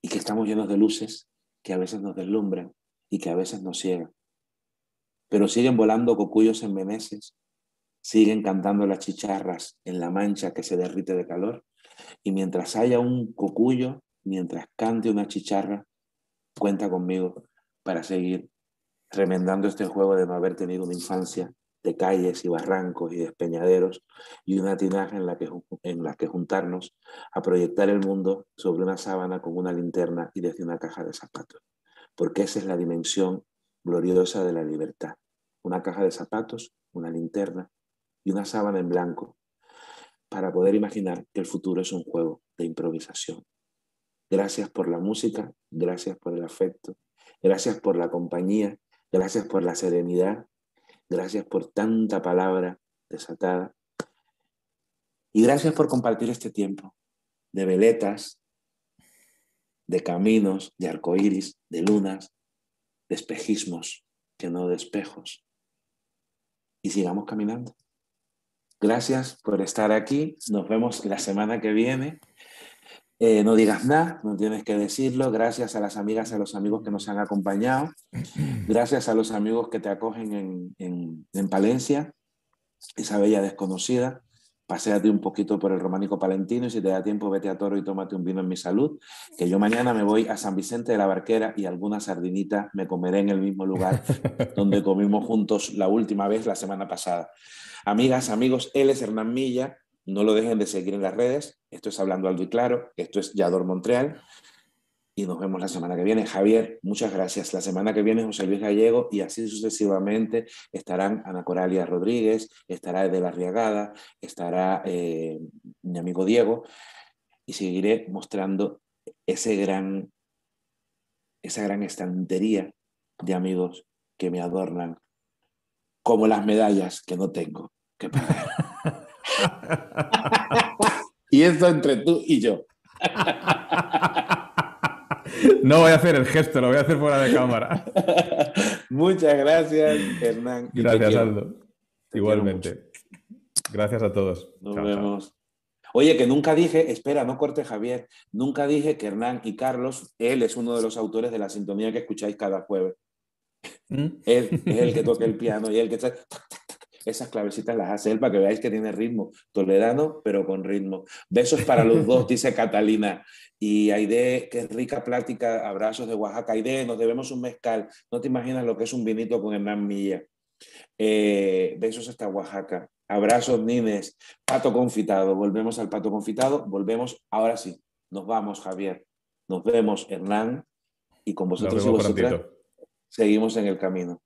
y que estamos llenos de luces que a veces nos deslumbran y que a veces nos ciegan. Pero siguen volando cocuyos en Meneses, siguen cantando las chicharras en la mancha que se derrite de calor y mientras haya un cocuyo, mientras cante una chicharra, cuenta conmigo para seguir remendando este juego de no haber tenido una infancia de calles y barrancos y despeñaderos y una tinaja en la, que, en la que juntarnos a proyectar el mundo sobre una sábana con una linterna y desde una caja de zapatos. Porque esa es la dimensión gloriosa de la libertad. Una caja de zapatos, una linterna y una sábana en blanco para poder imaginar que el futuro es un juego de improvisación. Gracias por la música, gracias por el afecto, gracias por la compañía Gracias por la serenidad. Gracias por tanta palabra desatada. Y gracias por compartir este tiempo de veletas, de caminos, de arcoíris, de lunas, de espejismos, que no de espejos. Y sigamos caminando. Gracias por estar aquí. Nos vemos la semana que viene. Eh, no digas nada, no tienes que decirlo. Gracias a las amigas, a los amigos que nos han acompañado. Gracias a los amigos que te acogen en, en, en Palencia, esa bella desconocida. Paseate un poquito por el románico palentino y si te da tiempo vete a Toro y tómate un vino en mi salud, que yo mañana me voy a San Vicente de la Barquera y alguna sardinita me comeré en el mismo lugar donde comimos juntos la última vez la semana pasada. Amigas, amigos, él es Hernán Milla, no lo dejen de seguir en las redes. Esto es Hablando Alto y Claro. Esto es Yador Montreal. Y nos vemos la semana que viene. Javier, muchas gracias. La semana que viene José Luis Gallego y así sucesivamente estarán Ana Coralia Rodríguez, estará de la Riagada, estará eh, mi amigo Diego y seguiré mostrando ese gran, esa gran estantería de amigos que me adornan como las medallas que no tengo que pagar. Y esto entre tú y yo. No voy a hacer el gesto, lo voy a hacer fuera de cámara. Muchas gracias, Hernán. Gracias, Aldo. Igualmente. Gracias a todos. Nos vemos. Oye, que nunca dije, espera, no corte Javier, nunca dije que Hernán y Carlos, él es uno de los autores de la sintonía que escucháis cada jueves. ¿Mm? Él es el que toca el piano y el que está esas clavecitas las hace él para que veáis que tiene ritmo. Toledano, pero con ritmo. Besos para los dos, dice Catalina. Y Aide, qué rica plática, abrazos de Oaxaca. Aide, nos debemos un mezcal. No te imaginas lo que es un vinito con Hernán Milla. Eh, besos hasta Oaxaca. Abrazos, Nines. Pato confitado. Volvemos al pato confitado. Volvemos ahora sí. Nos vamos, Javier. Nos vemos, Hernán. Y con vosotros y vosotras seguimos en el camino.